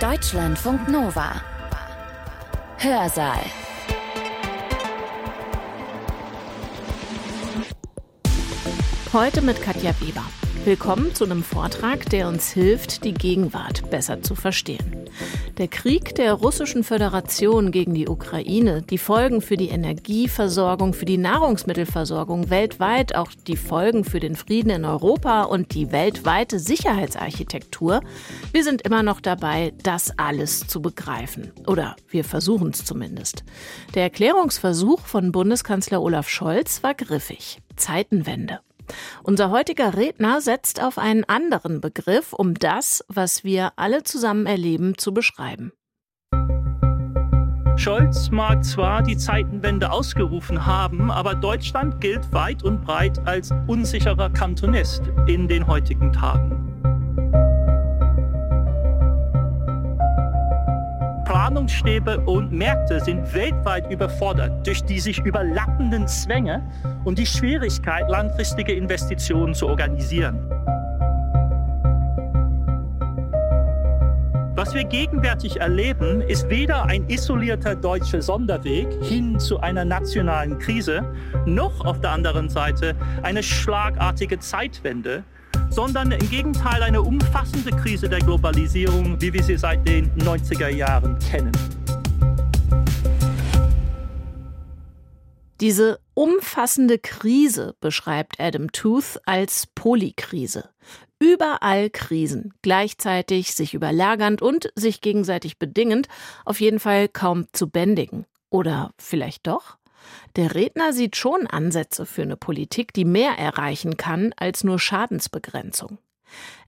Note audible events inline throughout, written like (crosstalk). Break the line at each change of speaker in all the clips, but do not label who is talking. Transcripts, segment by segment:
Deutschlandfunk Nova. Hörsaal.
Heute mit Katja Weber. Willkommen zu einem Vortrag, der uns hilft, die Gegenwart besser zu verstehen. Der Krieg der russischen Föderation gegen die Ukraine, die Folgen für die Energieversorgung, für die Nahrungsmittelversorgung weltweit, auch die Folgen für den Frieden in Europa und die weltweite Sicherheitsarchitektur, wir sind immer noch dabei, das alles zu begreifen. Oder wir versuchen es zumindest. Der Erklärungsversuch von Bundeskanzler Olaf Scholz war griffig. Zeitenwende. Unser heutiger Redner setzt auf einen anderen Begriff, um das, was wir alle zusammen erleben, zu beschreiben.
Scholz mag zwar die Zeitenwende ausgerufen haben, aber Deutschland gilt weit und breit als unsicherer Kantonist in den heutigen Tagen. Planungsstäbe und Märkte sind weltweit überfordert durch die sich überlappenden Zwänge und die Schwierigkeit, langfristige Investitionen zu organisieren. Was wir gegenwärtig erleben, ist weder ein isolierter deutscher Sonderweg hin zu einer nationalen Krise, noch auf der anderen Seite eine schlagartige Zeitwende, sondern im Gegenteil eine umfassende Krise der Globalisierung, wie wir sie seit den 90er Jahren kennen.
Diese umfassende Krise beschreibt Adam Tooth als Polykrise. Überall Krisen, gleichzeitig sich überlagernd und sich gegenseitig bedingend, auf jeden Fall kaum zu bändigen. Oder vielleicht doch? Der Redner sieht schon Ansätze für eine Politik, die mehr erreichen kann als nur Schadensbegrenzung.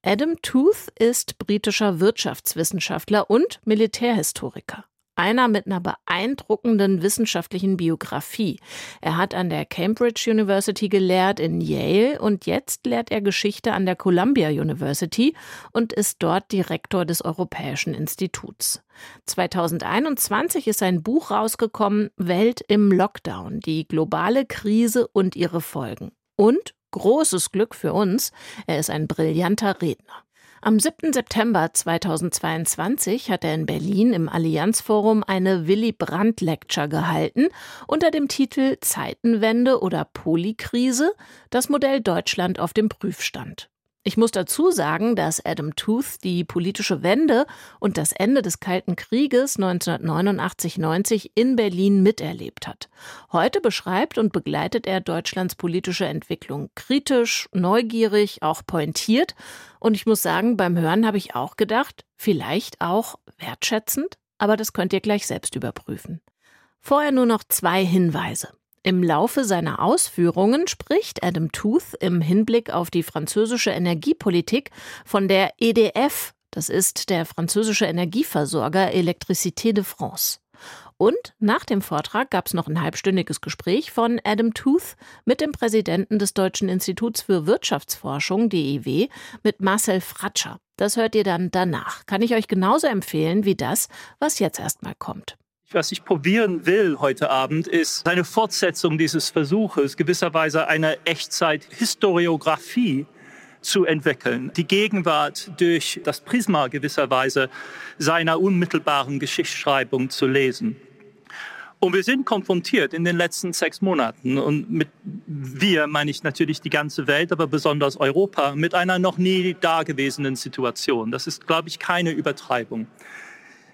Adam Tooth ist britischer Wirtschaftswissenschaftler und Militärhistoriker einer mit einer beeindruckenden wissenschaftlichen Biografie. Er hat an der Cambridge University gelehrt, in Yale und jetzt lehrt er Geschichte an der Columbia University und ist dort Direktor des Europäischen Instituts. 2021 ist ein Buch rausgekommen, Welt im Lockdown, die globale Krise und ihre Folgen. Und großes Glück für uns, er ist ein brillanter Redner. Am 7. September 2022 hat er in Berlin im Allianzforum eine Willy Brandt Lecture gehalten unter dem Titel Zeitenwende oder Polykrise, das Modell Deutschland auf dem Prüfstand. Ich muss dazu sagen, dass Adam Tooth die politische Wende und das Ende des Kalten Krieges 1989-90 in Berlin miterlebt hat. Heute beschreibt und begleitet er Deutschlands politische Entwicklung kritisch, neugierig, auch pointiert. Und ich muss sagen, beim Hören habe ich auch gedacht, vielleicht auch wertschätzend, aber das könnt ihr gleich selbst überprüfen. Vorher nur noch zwei Hinweise. Im Laufe seiner Ausführungen spricht Adam Tooth im Hinblick auf die französische Energiepolitik von der EDF, das ist der französische Energieversorger Electricité de France. Und nach dem Vortrag gab es noch ein halbstündiges Gespräch von Adam Tooth mit dem Präsidenten des Deutschen Instituts für Wirtschaftsforschung, DEW, mit Marcel Fratscher. Das hört ihr dann danach. Kann ich euch genauso empfehlen wie das, was jetzt erstmal kommt.
Was ich probieren will heute Abend, ist eine Fortsetzung dieses Versuches, gewisserweise eine Echtzeit-Historiografie zu entwickeln, die Gegenwart durch das Prisma gewisserweise seiner unmittelbaren Geschichtsschreibung zu lesen. Und wir sind konfrontiert in den letzten sechs Monaten und mit wir meine ich natürlich die ganze Welt, aber besonders Europa, mit einer noch nie dagewesenen Situation. Das ist, glaube ich, keine Übertreibung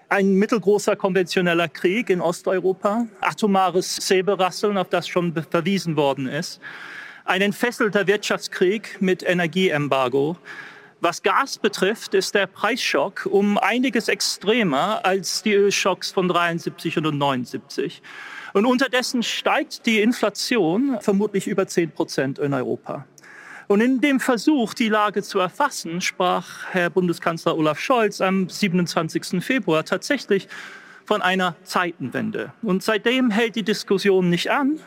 ein mittelgroßer konventioneller Krieg in Osteuropa, atomares Säbelrasseln, auf das schon verwiesen worden ist, ein entfesselter Wirtschaftskrieg mit Energieembargo. Was Gas betrifft, ist der Preisschock um einiges extremer als die Ölschocks von 73 und 79. Und unterdessen steigt die Inflation vermutlich über 10 Prozent in Europa. Und in dem Versuch, die Lage zu erfassen, sprach Herr Bundeskanzler Olaf Scholz am 27. Februar tatsächlich von einer Zeitenwende. Und seitdem hält die Diskussion nicht an.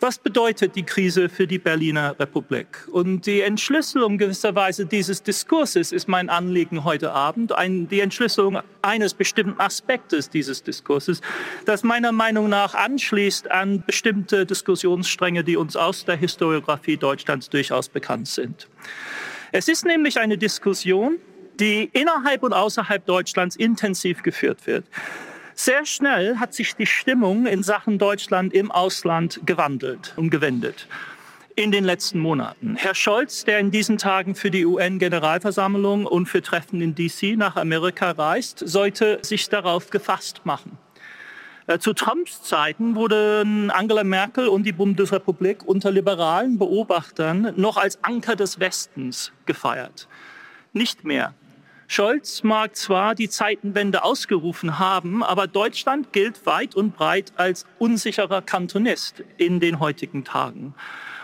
Was bedeutet die Krise für die Berliner Republik? Und die Entschlüsselung gewisserweise dieses Diskurses ist mein Anliegen heute Abend, ein, die Entschlüsselung eines bestimmten Aspektes dieses Diskurses, das meiner Meinung nach anschließt an bestimmte Diskussionsstränge, die uns aus der Historiografie Deutschlands durchaus bekannt sind. Es ist nämlich eine Diskussion, die innerhalb und außerhalb Deutschlands intensiv geführt wird. Sehr schnell hat sich die Stimmung in Sachen Deutschland im Ausland gewandelt und gewendet in den letzten Monaten. Herr Scholz, der in diesen Tagen für die UN-Generalversammlung und für Treffen in DC nach Amerika reist, sollte sich darauf gefasst machen. Äh, zu Trumps Zeiten wurden Angela Merkel und die Bundesrepublik unter liberalen Beobachtern noch als Anker des Westens gefeiert. Nicht mehr. Scholz mag zwar die Zeitenwende ausgerufen haben, aber Deutschland gilt weit und breit als unsicherer Kantonist in den heutigen Tagen.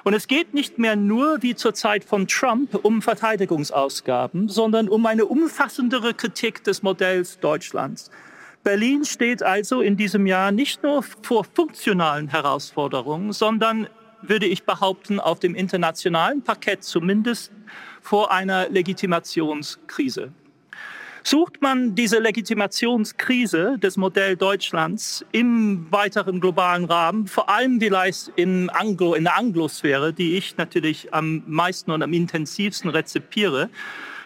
Und es geht nicht mehr nur wie zur Zeit von Trump um Verteidigungsausgaben, sondern um eine umfassendere Kritik des Modells Deutschlands. Berlin steht also in diesem Jahr nicht nur vor funktionalen Herausforderungen, sondern, würde ich behaupten, auf dem internationalen Parkett zumindest vor einer Legitimationskrise. Sucht man diese Legitimationskrise des Modells Deutschlands im weiteren globalen Rahmen, vor allem vielleicht im Anglo, in der Anglosphäre, die ich natürlich am meisten und am intensivsten rezipiere,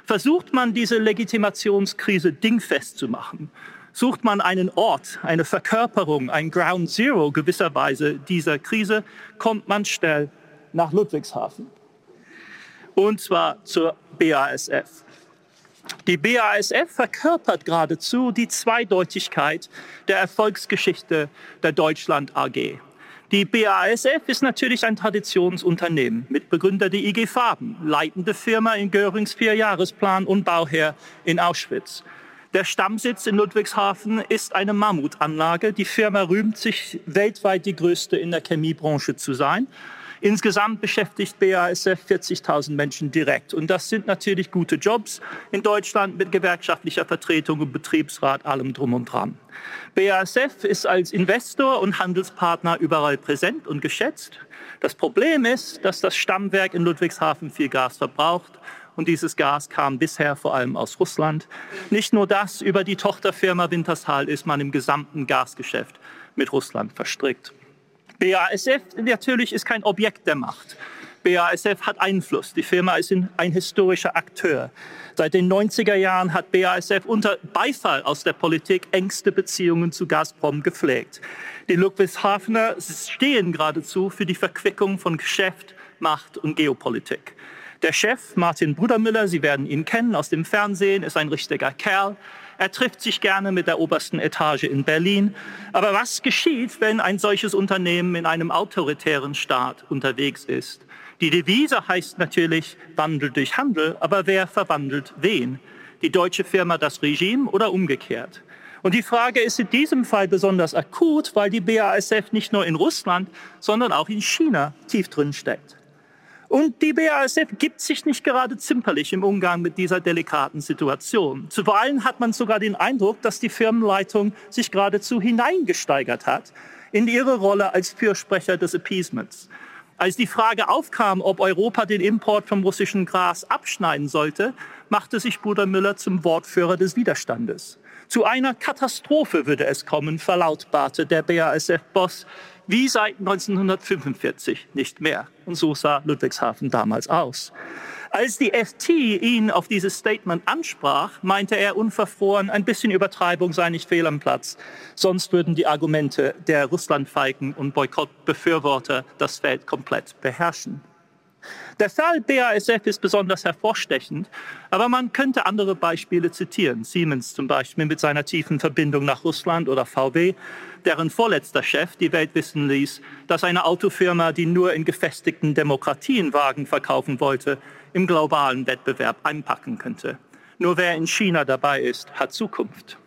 versucht man diese Legitimationskrise dingfest zu machen. Sucht man einen Ort, eine Verkörperung, ein Ground Zero gewisserweise dieser Krise, kommt man schnell nach Ludwigshafen. Und zwar zur BASF. Die BASF verkörpert geradezu die Zweideutigkeit der Erfolgsgeschichte der Deutschland AG. Die BASF ist natürlich ein Traditionsunternehmen, Mitbegründer der IG Farben, leitende Firma in Görings Vierjahresplan und Bauherr in Auschwitz. Der Stammsitz in Ludwigshafen ist eine Mammutanlage. Die Firma rühmt sich weltweit die größte in der Chemiebranche zu sein. Insgesamt beschäftigt BASF 40.000 Menschen direkt. Und das sind natürlich gute Jobs in Deutschland mit gewerkschaftlicher Vertretung und Betriebsrat, allem drum und dran. BASF ist als Investor und Handelspartner überall präsent und geschätzt. Das Problem ist, dass das Stammwerk in Ludwigshafen viel Gas verbraucht und dieses Gas kam bisher vor allem aus Russland. Nicht nur das, über die Tochterfirma Wintershall ist man im gesamten Gasgeschäft mit Russland verstrickt. BASF natürlich ist kein Objekt der Macht. BASF hat Einfluss. Die Firma ist ein historischer Akteur. Seit den 90er Jahren hat BASF unter Beifall aus der Politik engste Beziehungen zu Gazprom gepflegt. Die Ludwigshafener stehen geradezu für die Verquickung von Geschäft, Macht und Geopolitik. Der Chef, Martin Brudermüller, Sie werden ihn kennen aus dem Fernsehen, ist ein richtiger Kerl. Er trifft sich gerne mit der obersten Etage in Berlin. Aber was geschieht, wenn ein solches Unternehmen in einem autoritären Staat unterwegs ist? Die Devise heißt natürlich Wandel durch Handel, aber wer verwandelt wen? Die deutsche Firma das Regime oder umgekehrt? Und die Frage ist in diesem Fall besonders akut, weil die BASF nicht nur in Russland, sondern auch in China tief drin steckt. Und die BASF gibt sich nicht gerade zimperlich im Umgang mit dieser delikaten Situation. Zuweilen hat man sogar den Eindruck, dass die Firmenleitung sich geradezu hineingesteigert hat in ihre Rolle als Fürsprecher des Appeasements. Als die Frage aufkam, ob Europa den Import vom russischen Gras abschneiden sollte, machte sich Bruder Müller zum Wortführer des Widerstandes. Zu einer Katastrophe würde es kommen, verlautbarte der BASF-Boss, wie seit 1945 nicht mehr. Und so sah Ludwigshafen damals aus. Als die FT ihn auf dieses Statement ansprach, meinte er unverfroren, ein bisschen Übertreibung sei nicht fehl am Platz. Sonst würden die Argumente der Russlandfeigen und Boykottbefürworter das Feld komplett beherrschen. Der Fall BASF ist besonders hervorstechend, aber man könnte andere Beispiele zitieren. Siemens zum Beispiel mit seiner tiefen Verbindung nach Russland oder VW, deren vorletzter Chef die Welt wissen ließ, dass eine Autofirma, die nur in gefestigten Demokratien Wagen verkaufen wollte, im globalen Wettbewerb einpacken könnte. Nur wer in China dabei ist, hat Zukunft.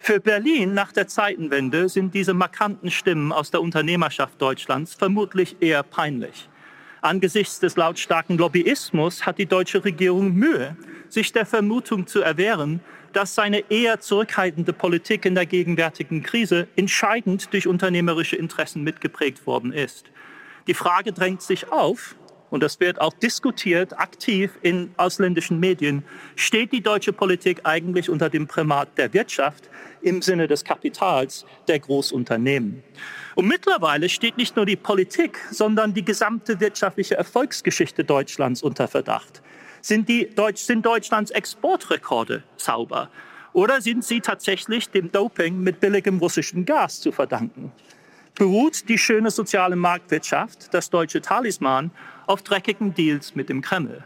Für Berlin nach der Zeitenwende sind diese markanten Stimmen aus der Unternehmerschaft Deutschlands vermutlich eher peinlich. Angesichts des lautstarken Lobbyismus hat die deutsche Regierung Mühe, sich der Vermutung zu erwehren, dass seine eher zurückhaltende Politik in der gegenwärtigen Krise entscheidend durch unternehmerische Interessen mitgeprägt worden ist. Die Frage drängt sich auf, und das wird auch diskutiert aktiv in ausländischen Medien, steht die deutsche Politik eigentlich unter dem Primat der Wirtschaft im Sinne des Kapitals der Großunternehmen? Und mittlerweile steht nicht nur die Politik, sondern die gesamte wirtschaftliche Erfolgsgeschichte Deutschlands unter Verdacht. Sind, die Deutsch, sind Deutschlands Exportrekorde sauber? Oder sind sie tatsächlich dem Doping mit billigem russischem Gas zu verdanken? Beruht die schöne soziale Marktwirtschaft, das deutsche Talisman, auf dreckigen Deals mit dem Kreml?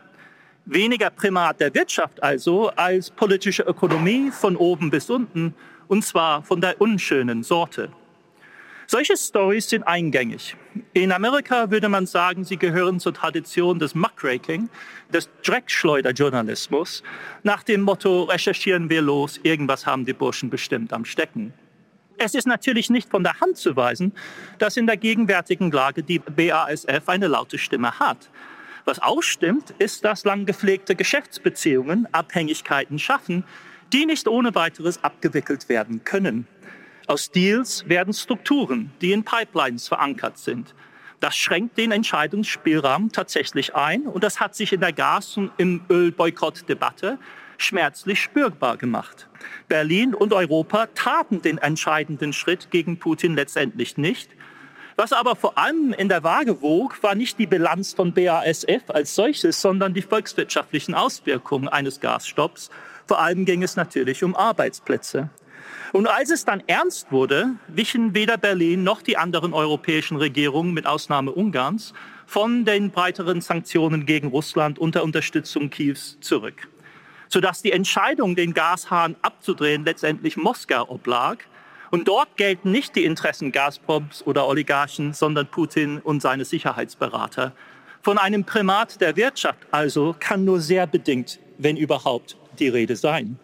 Weniger Primat der Wirtschaft also als politische Ökonomie von oben bis unten, und zwar von der unschönen Sorte. Solche Stories sind eingängig. In Amerika würde man sagen, sie gehören zur Tradition des Muckraking, des Dreckschleuderjournalismus, nach dem Motto, recherchieren wir los, irgendwas haben die Burschen bestimmt am Stecken. Es ist natürlich nicht von der Hand zu weisen, dass in der gegenwärtigen Lage die BASF eine laute Stimme hat. Was auch stimmt, ist, dass lang gepflegte Geschäftsbeziehungen Abhängigkeiten schaffen, die nicht ohne weiteres abgewickelt werden können. Aus Deals werden Strukturen, die in Pipelines verankert sind. Das schränkt den Entscheidungsspielraum tatsächlich ein und das hat sich in der Gas- und im Ölboykott-Debatte schmerzlich spürbar gemacht. Berlin und Europa taten den entscheidenden Schritt gegen Putin letztendlich nicht. Was aber vor allem in der Waage wog, war nicht die Bilanz von BASF als solches, sondern die volkswirtschaftlichen Auswirkungen eines Gasstopps. Vor allem ging es natürlich um Arbeitsplätze. Und als es dann ernst wurde, wichen weder Berlin noch die anderen europäischen Regierungen, mit Ausnahme Ungarns, von den breiteren Sanktionen gegen Russland unter Unterstützung Kiews zurück. Sodass die Entscheidung, den Gashahn abzudrehen, letztendlich Moskau oblag. Und dort gelten nicht die Interessen Gazproms oder Oligarchen, sondern Putin und seine Sicherheitsberater. Von einem Primat der Wirtschaft also kann nur sehr bedingt, wenn überhaupt, die Rede sein.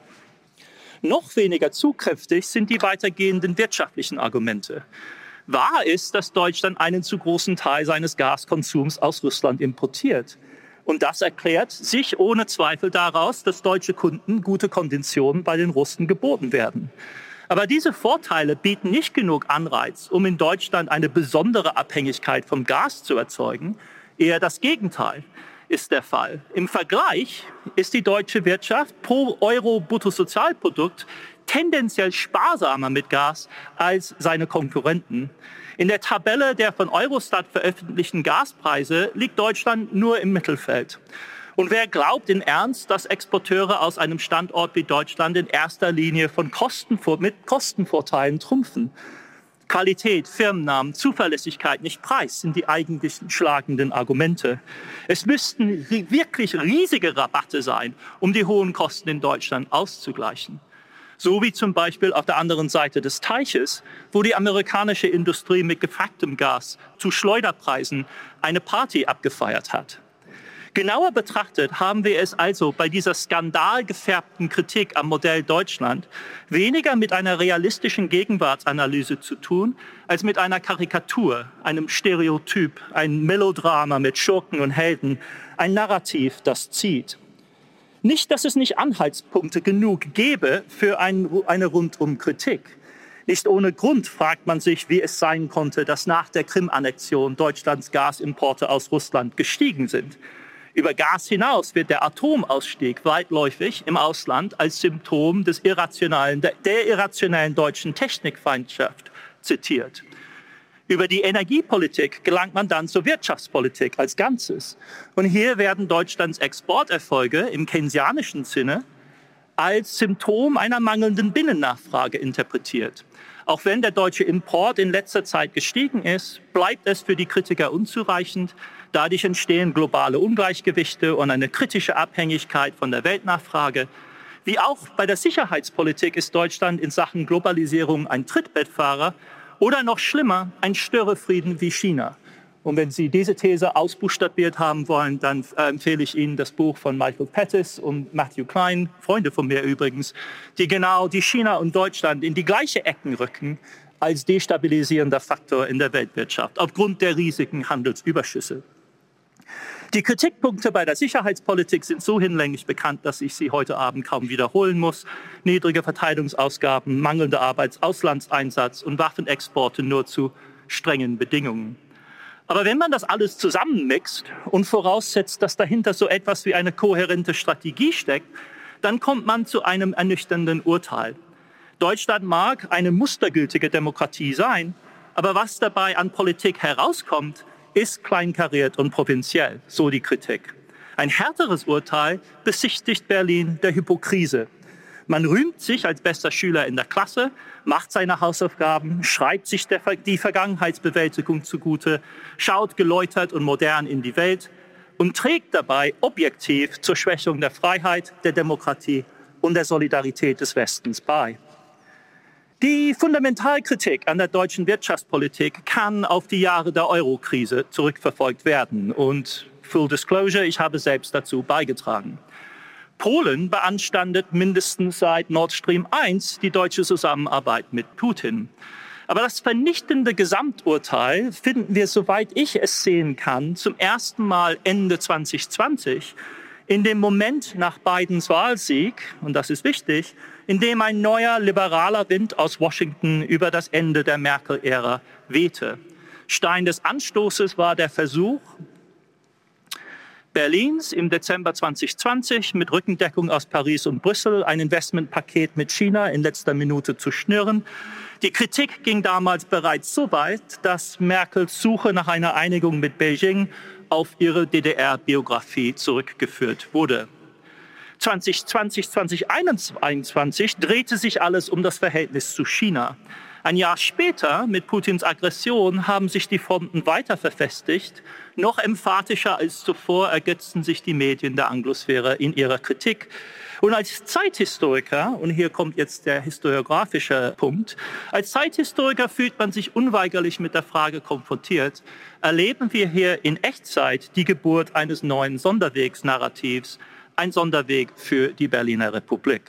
Noch weniger zugkräftig sind die weitergehenden wirtschaftlichen Argumente. Wahr ist, dass Deutschland einen zu großen Teil seines Gaskonsums aus Russland importiert. Und das erklärt sich ohne Zweifel daraus, dass deutsche Kunden gute Konditionen bei den Russen geboten werden. Aber diese Vorteile bieten nicht genug Anreiz, um in Deutschland eine besondere Abhängigkeit vom Gas zu erzeugen. Eher das Gegenteil ist der Fall. Im Vergleich ist die deutsche Wirtschaft pro Euro Bruttosozialprodukt tendenziell sparsamer mit Gas als seine Konkurrenten. In der Tabelle der von Eurostat veröffentlichten Gaspreise liegt Deutschland nur im Mittelfeld. Und wer glaubt in Ernst, dass Exporteure aus einem Standort wie Deutschland in erster Linie von Kostenvor mit Kostenvorteilen trumpfen? Qualität, Firmennamen, Zuverlässigkeit, nicht Preis sind die eigentlichen schlagenden Argumente. Es müssten wirklich riesige Rabatte sein, um die hohen Kosten in Deutschland auszugleichen. So wie zum Beispiel auf der anderen Seite des Teiches, wo die amerikanische Industrie mit gefracktem Gas zu Schleuderpreisen eine Party abgefeiert hat. Genauer betrachtet haben wir es also bei dieser skandalgefärbten Kritik am Modell Deutschland weniger mit einer realistischen Gegenwartsanalyse zu tun, als mit einer Karikatur, einem Stereotyp, ein Melodrama mit Schurken und Helden, ein Narrativ, das zieht. Nicht, dass es nicht Anhaltspunkte genug gäbe für ein, eine Rundum-Kritik. Nicht ohne Grund fragt man sich, wie es sein konnte, dass nach der Krim-Annexion Deutschlands Gasimporte aus Russland gestiegen sind. Über Gas hinaus wird der Atomausstieg weitläufig im Ausland als Symptom des irrationalen, der irrationellen deutschen Technikfeindschaft zitiert. Über die Energiepolitik gelangt man dann zur Wirtschaftspolitik als Ganzes. Und hier werden Deutschlands Exporterfolge im keynesianischen Sinne als Symptom einer mangelnden Binnennachfrage interpretiert. Auch wenn der deutsche Import in letzter Zeit gestiegen ist, bleibt es für die Kritiker unzureichend, Dadurch entstehen globale Ungleichgewichte und eine kritische Abhängigkeit von der Weltnachfrage. Wie auch bei der Sicherheitspolitik ist Deutschland in Sachen Globalisierung ein Trittbettfahrer oder noch schlimmer, ein Störefrieden wie China. Und wenn Sie diese These ausbuchstabiert haben wollen, dann äh, empfehle ich Ihnen das Buch von Michael Pettis und Matthew Klein, Freunde von mir übrigens, die genau die China und Deutschland in die gleiche Ecken rücken als destabilisierender Faktor in der Weltwirtschaft aufgrund der riesigen Handelsüberschüsse. Die Kritikpunkte bei der Sicherheitspolitik sind so hinlänglich bekannt, dass ich sie heute Abend kaum wiederholen muss. Niedrige Verteidigungsausgaben, mangelnder Arbeitsauslandseinsatz und Waffenexporte nur zu strengen Bedingungen. Aber wenn man das alles zusammenmixt und voraussetzt, dass dahinter so etwas wie eine kohärente Strategie steckt, dann kommt man zu einem ernüchternden Urteil. Deutschland mag eine mustergültige Demokratie sein, aber was dabei an Politik herauskommt, ist kleinkariert und provinziell, so die Kritik. Ein härteres Urteil besichtigt Berlin der Hypokrise. Man rühmt sich als bester Schüler in der Klasse, macht seine Hausaufgaben, schreibt sich der, die Vergangenheitsbewältigung zugute, schaut geläutert und modern in die Welt und trägt dabei objektiv zur Schwächung der Freiheit, der Demokratie und der Solidarität des Westens bei. Die Fundamentalkritik an der deutschen Wirtschaftspolitik kann auf die Jahre der Euro-Krise zurückverfolgt werden. Und Full Disclosure, ich habe selbst dazu beigetragen. Polen beanstandet mindestens seit Nord Stream 1 die deutsche Zusammenarbeit mit Putin. Aber das vernichtende Gesamturteil finden wir, soweit ich es sehen kann, zum ersten Mal Ende 2020 in dem Moment nach Bidens Wahlsieg, und das ist wichtig, in dem ein neuer liberaler Wind aus Washington über das Ende der Merkel-Ära wehte. Stein des Anstoßes war der Versuch, Berlins im Dezember 2020 mit Rückendeckung aus Paris und Brüssel ein Investmentpaket mit China in letzter Minute zu schnüren. Die Kritik ging damals bereits so weit, dass Merkels Suche nach einer Einigung mit Beijing auf ihre DDR-Biografie zurückgeführt wurde. 2020, 2021 drehte sich alles um das Verhältnis zu China. Ein Jahr später, mit Putins Aggression, haben sich die Fronten weiter verfestigt. Noch emphatischer als zuvor ergötzten sich die Medien der Anglosphäre in ihrer Kritik. Und als Zeithistoriker, und hier kommt jetzt der historiografische Punkt, als Zeithistoriker fühlt man sich unweigerlich mit der Frage konfrontiert, erleben wir hier in Echtzeit die Geburt eines neuen Sonderwegsnarrativs, ein Sonderweg für die Berliner Republik.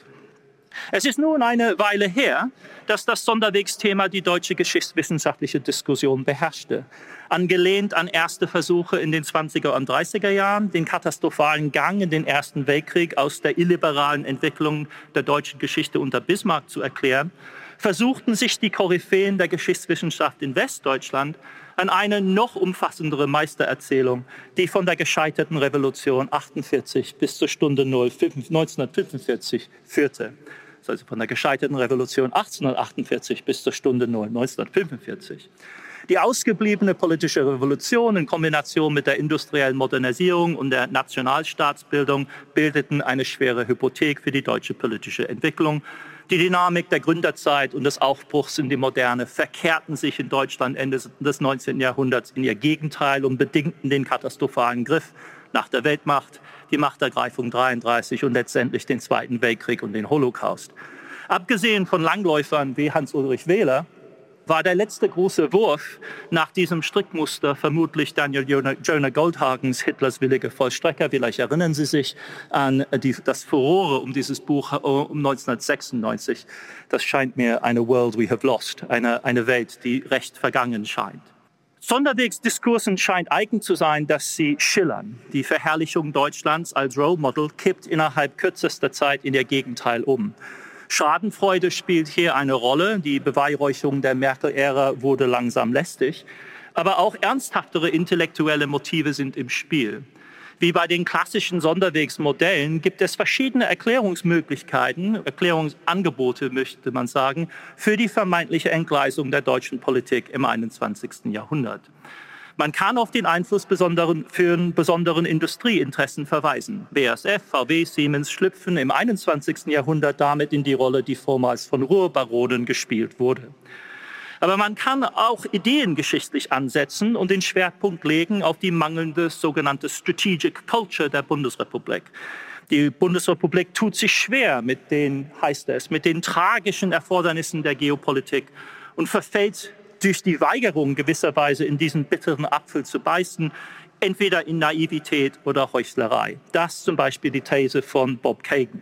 Es ist nun eine Weile her, dass das Sonderwegsthema die deutsche geschichtswissenschaftliche Diskussion beherrschte. Angelehnt an erste Versuche in den 20er und 30er Jahren, den katastrophalen Gang in den Ersten Weltkrieg aus der illiberalen Entwicklung der deutschen Geschichte unter Bismarck zu erklären, versuchten sich die Koryphäen der Geschichtswissenschaft in Westdeutschland an eine noch umfassendere Meistererzählung, die von der gescheiterten Revolution 48 bis zur Stunde 0 1945 führte. Also von der gescheiterten Revolution 1848 bis zur Stunde 0 1945. Die ausgebliebene politische Revolution in Kombination mit der industriellen Modernisierung und der Nationalstaatsbildung bildeten eine schwere Hypothek für die deutsche politische Entwicklung. Die Dynamik der Gründerzeit und des Aufbruchs in die Moderne verkehrten sich in Deutschland Ende des 19. Jahrhunderts in ihr Gegenteil und bedingten den katastrophalen Griff nach der Weltmacht, die Machtergreifung 33 und letztendlich den Zweiten Weltkrieg und den Holocaust. Abgesehen von Langläufern wie Hans-Ulrich Wähler war der letzte große Wurf nach diesem Strickmuster vermutlich Daniel Jonah Goldhagens Hitlers willige Vollstrecker. Vielleicht erinnern Sie sich an die, das Furore um dieses Buch äh, um 1996. Das scheint mir eine World we have lost, eine, eine Welt, die recht vergangen scheint. Sonderwegsdiskursen scheint eigen zu sein, dass sie schillern. Die Verherrlichung Deutschlands als Role Model kippt innerhalb kürzester Zeit in ihr Gegenteil um. Schadenfreude spielt hier eine Rolle. Die Beweihräucherung der Merkel-Ära wurde langsam lästig. Aber auch ernsthaftere intellektuelle Motive sind im Spiel. Wie bei den klassischen Sonderwegsmodellen gibt es verschiedene Erklärungsmöglichkeiten, Erklärungsangebote möchte man sagen, für die vermeintliche Entgleisung der deutschen Politik im 21. Jahrhundert. Man kann auf den Einfluss besonderen, für besonderen Industrieinteressen verweisen. BASF, VW, Siemens schlüpfen im 21. Jahrhundert damit in die Rolle, die vormals von Ruhrbaronen gespielt wurde. Aber man kann auch ideengeschichtlich ansetzen und den Schwerpunkt legen auf die mangelnde sogenannte Strategic Culture der Bundesrepublik. Die Bundesrepublik tut sich schwer mit den, heißt es, mit den tragischen Erfordernissen der Geopolitik und verfällt durch die Weigerung gewisserweise in diesen bitteren Apfel zu beißen, entweder in Naivität oder Heuchlerei. Das zum Beispiel die These von Bob Kagan.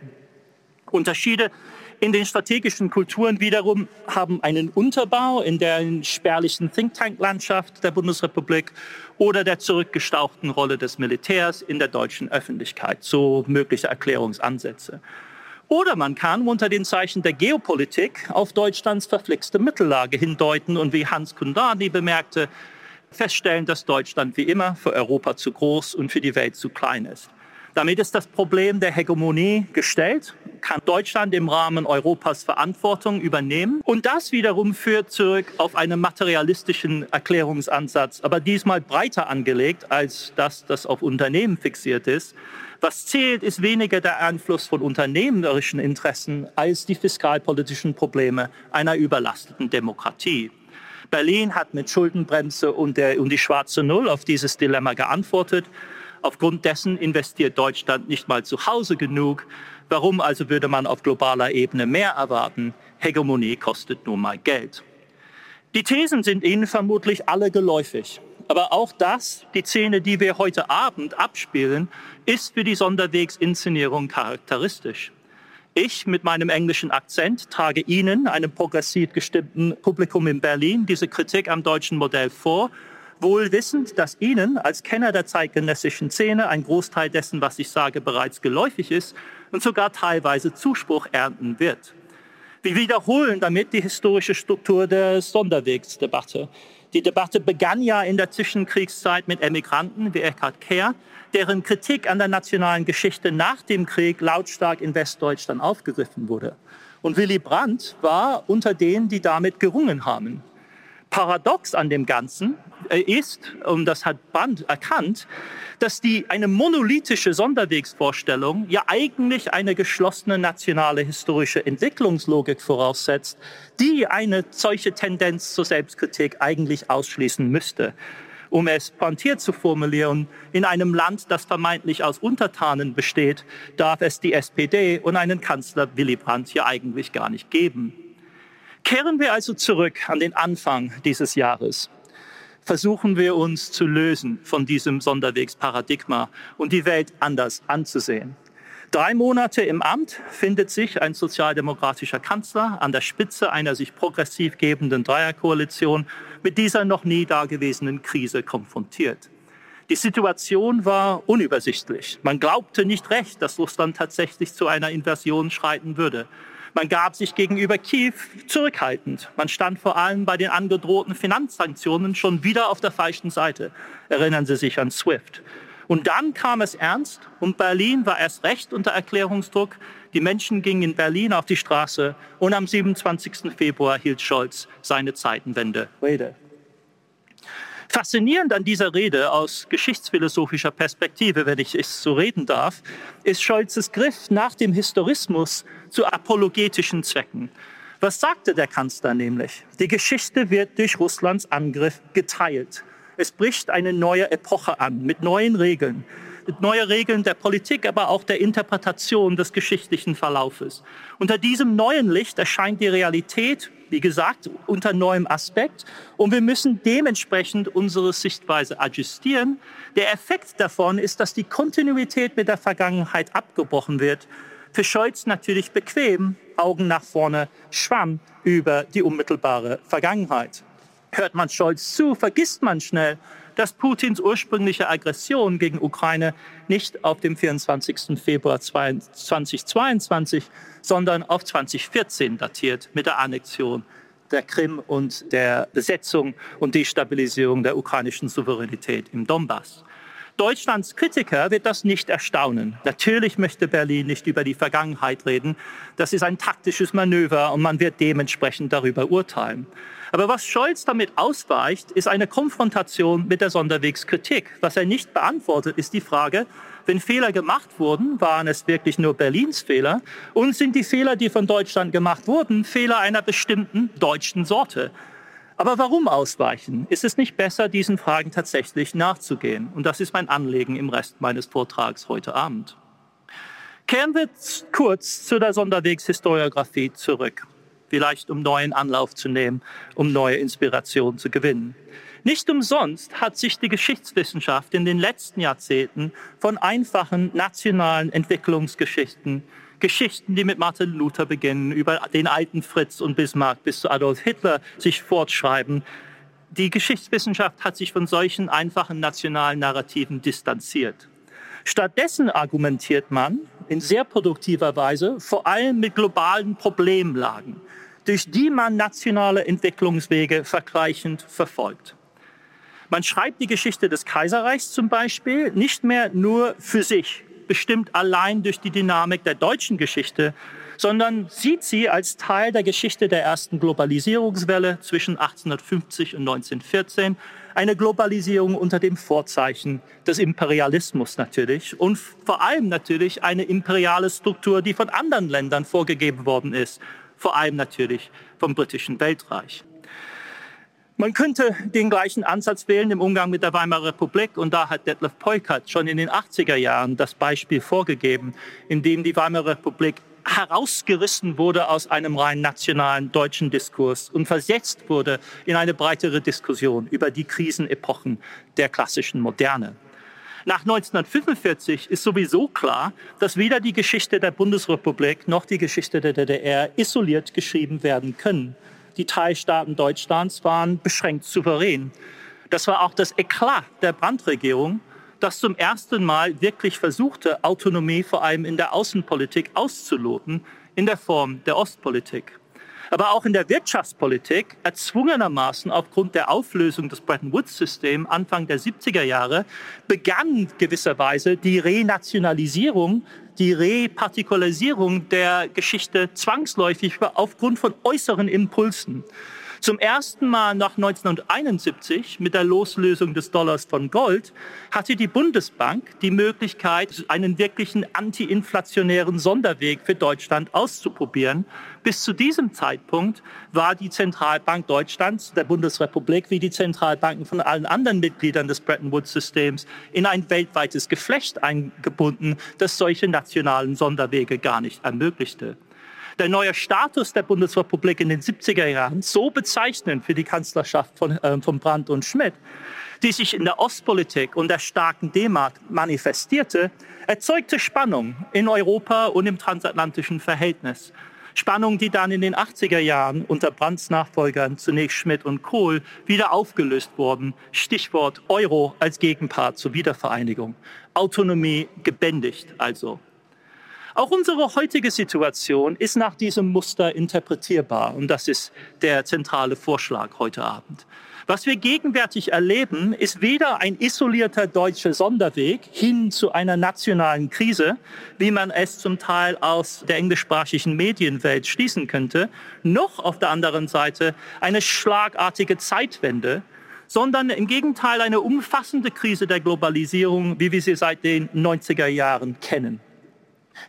Unterschiede in den strategischen Kulturen wiederum haben einen Unterbau in der spärlichen Think Tank-Landschaft der Bundesrepublik oder der zurückgestauchten Rolle des Militärs in der deutschen Öffentlichkeit. So mögliche Erklärungsansätze. Oder man kann unter den Zeichen der Geopolitik auf Deutschlands verflixte Mittellage hindeuten und wie Hans Kundani bemerkte, feststellen, dass Deutschland wie immer für Europa zu groß und für die Welt zu klein ist. Damit ist das Problem der Hegemonie gestellt, kann Deutschland im Rahmen Europas Verantwortung übernehmen. Und das wiederum führt zurück auf einen materialistischen Erklärungsansatz, aber diesmal breiter angelegt als das, das auf Unternehmen fixiert ist Was zählt, ist weniger der Einfluss von unternehmerischen Interessen als die fiskalpolitischen Probleme einer überlasteten Demokratie. Berlin hat mit Schuldenbremse und, der, und die schwarze Null auf dieses Dilemma geantwortet. Aufgrund dessen investiert Deutschland nicht mal zu Hause genug. Warum also würde man auf globaler Ebene mehr erwarten? Hegemonie kostet nun mal Geld. Die Thesen sind Ihnen vermutlich alle geläufig. Aber auch das, die Szene, die wir heute Abend abspielen, ist für die Sonderwegsinszenierung charakteristisch. Ich mit meinem englischen Akzent trage Ihnen, einem progressiv gestimmten Publikum in Berlin, diese Kritik am deutschen Modell vor, wohl wissend, dass Ihnen als Kenner der zeitgenössischen Szene ein Großteil dessen, was ich sage, bereits geläufig ist und sogar teilweise Zuspruch ernten wird. Wir wiederholen damit die historische Struktur der Sonderwegsdebatte. Die Debatte begann ja in der Zwischenkriegszeit mit Emigranten wie Eckhard Kehr, deren Kritik an der nationalen Geschichte nach dem Krieg lautstark in Westdeutschland aufgegriffen wurde. Und Willy Brandt war unter denen, die damit gerungen haben. Paradox an dem Ganzen äh, ist, und das hat Brandt erkannt, dass die, eine monolithische Sonderwegsvorstellung ja eigentlich eine geschlossene nationale historische Entwicklungslogik voraussetzt, die eine solche Tendenz zur Selbstkritik eigentlich ausschließen müsste. Um es pointiert zu formulieren, in einem Land, das vermeintlich aus Untertanen besteht, darf es die SPD und einen Kanzler Willy Brandt hier eigentlich gar nicht geben. Kehren wir also zurück an den Anfang dieses Jahres. Versuchen wir uns zu lösen von diesem Sonderwegsparadigma und die Welt anders anzusehen. Drei Monate im Amt findet sich ein sozialdemokratischer Kanzler an der Spitze einer sich progressiv gebenden Dreierkoalition mit dieser noch nie dagewesenen Krise konfrontiert. Die Situation war unübersichtlich. Man glaubte nicht recht, dass Russland tatsächlich zu einer Invasion schreiten würde. Man gab sich gegenüber Kiew zurückhaltend. Man stand vor allem bei den angedrohten Finanzsanktionen schon wieder auf der falschen Seite. Erinnern Sie sich an SWIFT. Und dann kam es ernst und Berlin war erst recht unter Erklärungsdruck. Die Menschen gingen in Berlin auf die Straße und am 27. Februar hielt Scholz seine Zeitenwende-Rede. Faszinierend an dieser Rede aus geschichtsphilosophischer Perspektive, wenn ich es so reden darf, ist Scholzes Griff nach dem Historismus zu apologetischen Zwecken. Was sagte der Kanzler nämlich? Die Geschichte wird durch Russlands Angriff geteilt. Es bricht eine neue Epoche an mit neuen Regeln neue Regeln der Politik, aber auch der Interpretation des geschichtlichen Verlaufes. Unter diesem neuen Licht erscheint die Realität, wie gesagt, unter neuem Aspekt und wir müssen dementsprechend unsere Sichtweise adjustieren. Der Effekt davon ist, dass die Kontinuität mit der Vergangenheit abgebrochen wird. Für Scholz natürlich bequem, Augen nach vorne, Schwamm über die unmittelbare Vergangenheit. Hört man Scholz zu, vergisst man schnell, dass Putins ursprüngliche Aggression gegen Ukraine nicht auf dem 24. Februar 2022, sondern auf 2014 datiert mit der Annexion der Krim und der Besetzung und Destabilisierung der ukrainischen Souveränität im Donbass. Deutschlands Kritiker wird das nicht erstaunen. Natürlich möchte Berlin nicht über die Vergangenheit reden. Das ist ein taktisches Manöver und man wird dementsprechend darüber urteilen. Aber was Scholz damit ausweicht, ist eine Konfrontation mit der Sonderwegskritik. Was er nicht beantwortet, ist die Frage, wenn Fehler gemacht wurden, waren es wirklich nur Berlins Fehler? Und sind die Fehler, die von Deutschland gemacht wurden, Fehler einer bestimmten deutschen Sorte? Aber warum ausweichen? Ist es nicht besser, diesen Fragen tatsächlich nachzugehen? Und das ist mein Anliegen im Rest meines Vortrags heute Abend. Kehren wir kurz zu der Sonderwegshistoriografie zurück vielleicht um neuen Anlauf zu nehmen, um neue Inspiration zu gewinnen. Nicht umsonst hat sich die Geschichtswissenschaft in den letzten Jahrzehnten von einfachen nationalen Entwicklungsgeschichten, Geschichten, die mit Martin Luther beginnen, über den alten Fritz und Bismarck bis zu Adolf Hitler sich fortschreiben, die Geschichtswissenschaft hat sich von solchen einfachen nationalen Narrativen distanziert. Stattdessen argumentiert man in sehr produktiver Weise vor allem mit globalen Problemlagen durch die man nationale Entwicklungswege vergleichend verfolgt. Man schreibt die Geschichte des Kaiserreichs zum Beispiel nicht mehr nur für sich, bestimmt allein durch die Dynamik der deutschen Geschichte, sondern sieht sie als Teil der Geschichte der ersten Globalisierungswelle zwischen 1850 und 1914. Eine Globalisierung unter dem Vorzeichen des Imperialismus natürlich und vor allem natürlich eine imperiale Struktur, die von anderen Ländern vorgegeben worden ist, vor allem natürlich vom britischen Weltreich. Man könnte den gleichen Ansatz wählen im Umgang mit der Weimarer Republik und da hat Detlef Peukert schon in den 80er Jahren das Beispiel vorgegeben, in dem die Weimarer Republik herausgerissen wurde aus einem rein nationalen deutschen Diskurs und versetzt wurde in eine breitere Diskussion über die Krisenepochen der klassischen Moderne. Nach 1945 ist sowieso klar, dass weder die Geschichte der Bundesrepublik noch die Geschichte der DDR isoliert geschrieben werden können die Teilstaaten Deutschlands waren beschränkt souverän. Das war auch das Eklat der Brandregierung, das zum ersten Mal wirklich versuchte, Autonomie vor allem in der Außenpolitik auszuloten, in der Form der Ostpolitik. Aber auch in der Wirtschaftspolitik erzwungenermaßen aufgrund der Auflösung des Bretton Woods-Systems Anfang der 70er Jahre begann gewisserweise die Renationalisierung die Repartikularisierung der Geschichte zwangsläufig aufgrund von äußeren Impulsen. Zum ersten Mal nach 1971 mit der Loslösung des Dollars von Gold hatte die Bundesbank die Möglichkeit, einen wirklichen antiinflationären Sonderweg für Deutschland auszuprobieren. Bis zu diesem Zeitpunkt war die Zentralbank Deutschlands, der Bundesrepublik, wie die Zentralbanken von allen anderen Mitgliedern des Bretton Woods-Systems in ein weltweites Geflecht eingebunden, das solche nationalen Sonderwege gar nicht ermöglichte der neue Status der Bundesrepublik in den 70er Jahren so bezeichnend für die Kanzlerschaft von, äh, von Brandt und Schmidt, die sich in der Ostpolitik und der starken D-Mark manifestierte, erzeugte Spannung in Europa und im transatlantischen Verhältnis. Spannung, die dann in den 80er Jahren unter Brandts Nachfolgern, zunächst Schmidt und Kohl, wieder aufgelöst wurden. Stichwort Euro als Gegenpart zur Wiedervereinigung. Autonomie gebändigt also. Auch unsere heutige Situation ist nach diesem Muster interpretierbar und das ist der zentrale Vorschlag heute Abend. Was wir gegenwärtig erleben, ist weder ein isolierter deutscher Sonderweg hin zu einer nationalen Krise, wie man es zum Teil aus der englischsprachigen Medienwelt schließen könnte, noch auf der anderen Seite eine schlagartige Zeitwende, sondern im Gegenteil eine umfassende Krise der Globalisierung, wie wir sie seit den 90er Jahren kennen.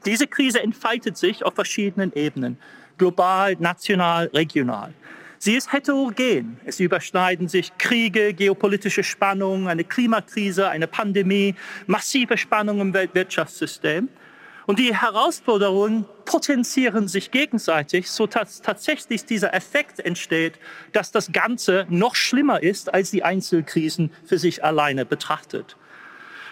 Diese Krise entfaltet sich auf verschiedenen Ebenen, global, national, regional. Sie ist heterogen. Es überschneiden sich Kriege, geopolitische Spannungen, eine Klimakrise, eine Pandemie, massive Spannungen im Weltwirtschaftssystem. Und die Herausforderungen potenzieren sich gegenseitig, so dass tatsächlich dieser Effekt entsteht, dass das Ganze noch schlimmer ist, als die Einzelkrisen für sich alleine betrachtet.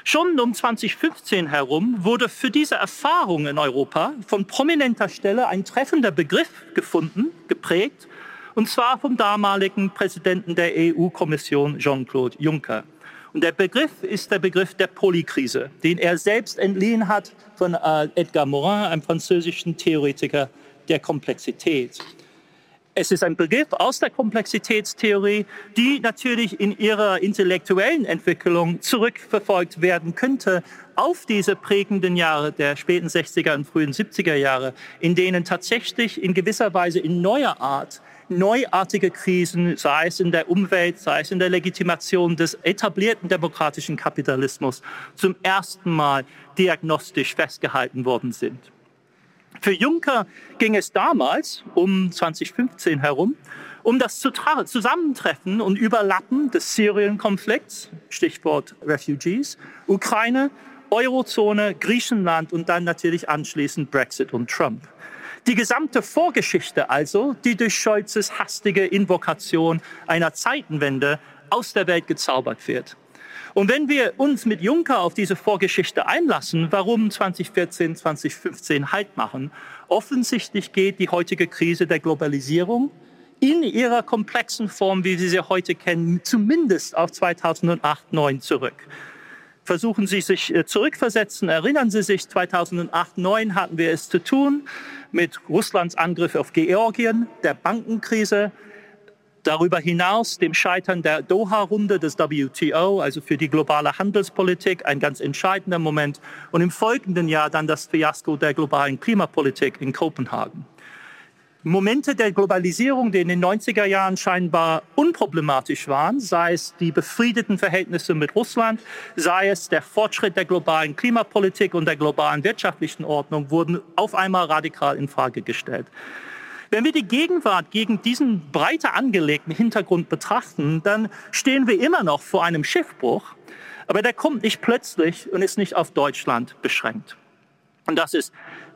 Schon um 2015 herum wurde für diese Erfahrung in Europa von prominenter Stelle ein treffender Begriff gefunden, geprägt, und zwar vom damaligen Präsidenten der EU-Kommission Jean-Claude Juncker. Und der Begriff ist der Begriff der Polykrise, den er selbst entliehen hat von äh, Edgar Morin, einem französischen Theoretiker der Komplexität. Es ist ein Begriff aus der Komplexitätstheorie, die natürlich in ihrer intellektuellen Entwicklung zurückverfolgt werden könnte auf diese prägenden Jahre der späten 60er und frühen 70er Jahre, in denen tatsächlich in gewisser Weise in neuer Art neuartige Krisen, sei es in der Umwelt, sei es in der Legitimation des etablierten demokratischen Kapitalismus, zum ersten Mal diagnostisch festgehalten worden sind. Für Juncker ging es damals, um 2015 herum, um das Zusammentreffen und Überlappen des Syrien-Konflikts, Stichwort Refugees, Ukraine, Eurozone, Griechenland und dann natürlich anschließend Brexit und Trump. Die gesamte Vorgeschichte also, die durch Scholzes hastige Invokation einer Zeitenwende aus der Welt gezaubert wird. Und wenn wir uns mit Juncker auf diese Vorgeschichte einlassen, warum 2014, 2015 Halt machen, offensichtlich geht die heutige Krise der Globalisierung in ihrer komplexen Form, wie wir sie heute kennen, zumindest auf 2008, 2009 zurück. Versuchen Sie sich äh, zurückversetzen. Erinnern Sie sich, 2008, 2009 hatten wir es zu tun mit Russlands Angriff auf Georgien, der Bankenkrise, Darüber hinaus dem Scheitern der Doha-Runde des WTO, also für die globale Handelspolitik, ein ganz entscheidender Moment. Und im folgenden Jahr dann das Fiasko der globalen Klimapolitik in Kopenhagen. Momente der Globalisierung, die in den 90er Jahren scheinbar unproblematisch waren, sei es die befriedeten Verhältnisse mit Russland, sei es der Fortschritt der globalen Klimapolitik und der globalen wirtschaftlichen Ordnung, wurden auf einmal radikal in Frage gestellt. Wenn wir die Gegenwart gegen diesen breiter angelegten Hintergrund betrachten, dann stehen wir immer noch vor einem Schiffbruch, aber der kommt nicht plötzlich und ist nicht auf Deutschland beschränkt. Und das ist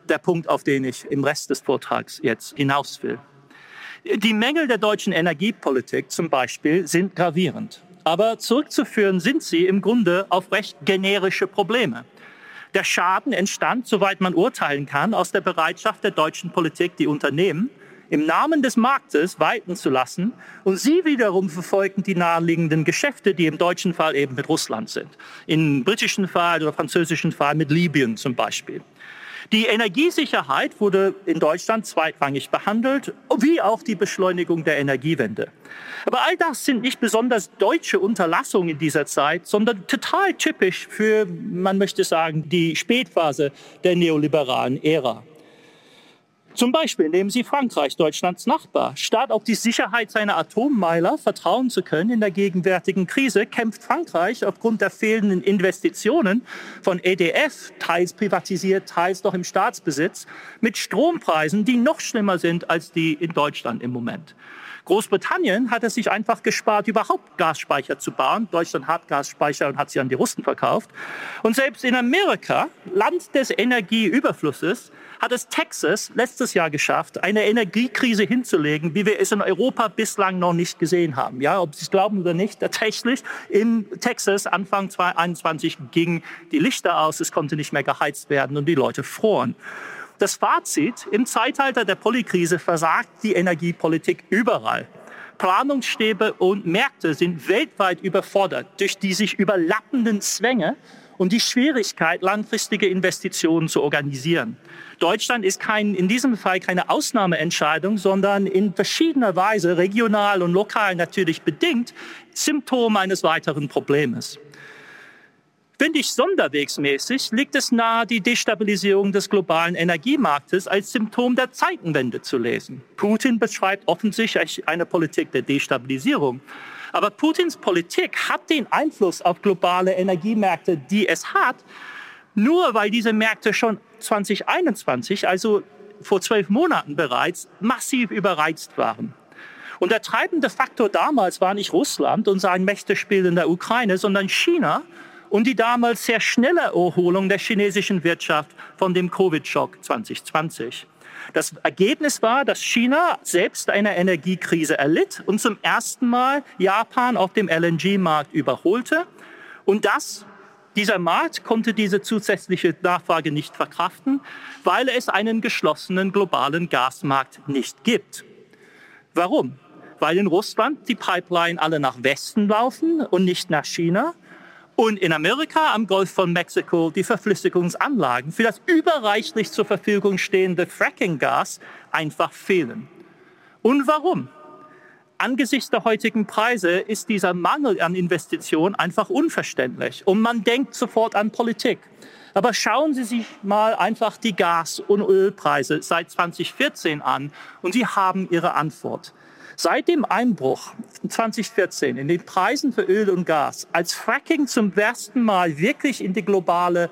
der Punkt, auf den ich im Rest des Vortrags jetzt hinaus will. Die Mängel der deutschen Energiepolitik zum Beispiel sind gravierend. Aber zurückzuführen sind sie im Grunde auf recht generische Probleme. Der Schaden entstand, soweit man urteilen kann, aus der Bereitschaft der deutschen Politik, die Unternehmen im Namen des Marktes walten zu lassen und sie wiederum verfolgen die naheliegenden Geschäfte, die im deutschen Fall eben mit Russland sind, im britischen Fall oder französischen Fall mit Libyen zum Beispiel. Die Energiesicherheit wurde in Deutschland zweitrangig behandelt, wie auch die Beschleunigung der Energiewende. Aber all das sind nicht besonders deutsche Unterlassungen in dieser Zeit, sondern total typisch für, man möchte sagen, die Spätphase der neoliberalen Ära. Zum Beispiel nehmen Sie Frankreich, Deutschlands Nachbar. Statt auf die Sicherheit seiner Atommeiler vertrauen zu können in der gegenwärtigen Krise, kämpft Frankreich aufgrund der fehlenden Investitionen von EDF, teils privatisiert, teils noch im Staatsbesitz, mit Strompreisen, die noch schlimmer sind als die in Deutschland im Moment. Großbritannien hat es sich einfach gespart, überhaupt Gasspeicher zu bauen. Deutschland hat Gasspeicher und hat sie an die Russen verkauft. Und selbst in Amerika, Land des Energieüberflusses, hat es Texas letztes Jahr geschafft, eine Energiekrise hinzulegen, wie wir es in Europa bislang noch nicht gesehen haben. Ja, ob Sie es glauben oder nicht, tatsächlich in Texas Anfang 2021 gingen die Lichter aus, es konnte nicht mehr geheizt werden und die Leute froren. Das Fazit, im Zeitalter der Polykrise versagt die Energiepolitik überall. Planungsstäbe und Märkte sind weltweit überfordert durch die sich überlappenden Zwänge und die Schwierigkeit, langfristige Investitionen zu organisieren. Deutschland ist kein, in diesem Fall keine Ausnahmeentscheidung, sondern in verschiedener Weise, regional und lokal natürlich bedingt, Symptom eines weiteren Problems. Finde ich sonderwegsmäßig, liegt es nahe, die Destabilisierung des globalen Energiemarktes als Symptom der Zeitenwende zu lesen. Putin beschreibt offensichtlich eine Politik der Destabilisierung. Aber Putins Politik hat den Einfluss auf globale Energiemärkte, die es hat, nur weil diese Märkte schon 2021, also vor zwölf Monaten bereits, massiv überreizt waren. Und der treibende Faktor damals war nicht Russland und sein Mächtespiel in der Ukraine, sondern China und die damals sehr schnelle Erholung der chinesischen Wirtschaft von dem Covid-Schock 2020. Das Ergebnis war, dass China selbst eine Energiekrise erlitt und zum ersten Mal Japan auf dem LNG-Markt überholte. Und das, dieser Markt konnte diese zusätzliche Nachfrage nicht verkraften, weil es einen geschlossenen globalen Gasmarkt nicht gibt. Warum? Weil in Russland die Pipeline alle nach Westen laufen und nicht nach China und in Amerika am Golf von Mexiko die Verflüssigungsanlagen für das überreichlich zur Verfügung stehende Fracking-Gas einfach fehlen. Und warum? Angesichts der heutigen Preise ist dieser Mangel an Investitionen einfach unverständlich. Und man denkt sofort an Politik. Aber schauen Sie sich mal einfach die Gas- und Ölpreise seit 2014 an und Sie haben Ihre Antwort. Seit dem Einbruch 2014 in den Preisen für Öl und Gas, als Fracking zum ersten Mal wirklich in die globale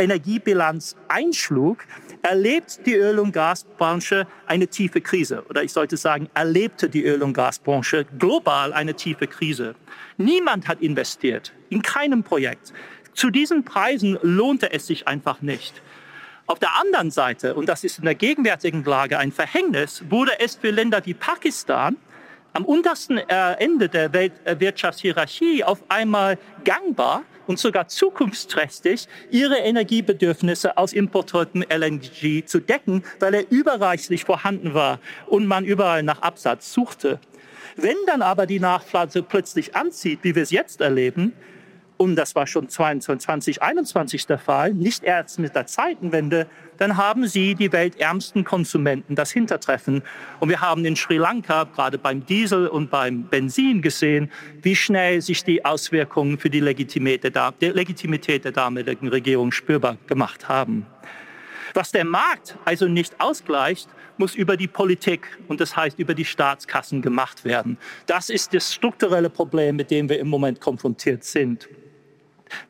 Energiebilanz einschlug, erlebt die Öl- und Gasbranche eine tiefe Krise. Oder ich sollte sagen, erlebte die Öl- und Gasbranche global eine tiefe Krise. Niemand hat investiert, in keinem Projekt. Zu diesen Preisen lohnte es sich einfach nicht. Auf der anderen Seite, und das ist in der gegenwärtigen Lage ein Verhängnis, wurde es für Länder wie Pakistan, am untersten äh, Ende der Weltwirtschaftshierarchie auf einmal gangbar und sogar zukunftsträchtig, ihre Energiebedürfnisse aus importiertem LNG zu decken, weil er überreichlich vorhanden war und man überall nach Absatz suchte. Wenn dann aber die Nachfrage plötzlich anzieht, wie wir es jetzt erleben, und das war schon 2021 der Fall, nicht erst mit der Zeitenwende, dann haben sie die weltärmsten Konsumenten das Hintertreffen. Und wir haben in Sri Lanka gerade beim Diesel und beim Benzin gesehen, wie schnell sich die Auswirkungen für die Legitimität der damaligen Regierung spürbar gemacht haben. Was der Markt also nicht ausgleicht, muss über die Politik und das heißt über die Staatskassen gemacht werden. Das ist das strukturelle Problem, mit dem wir im Moment konfrontiert sind.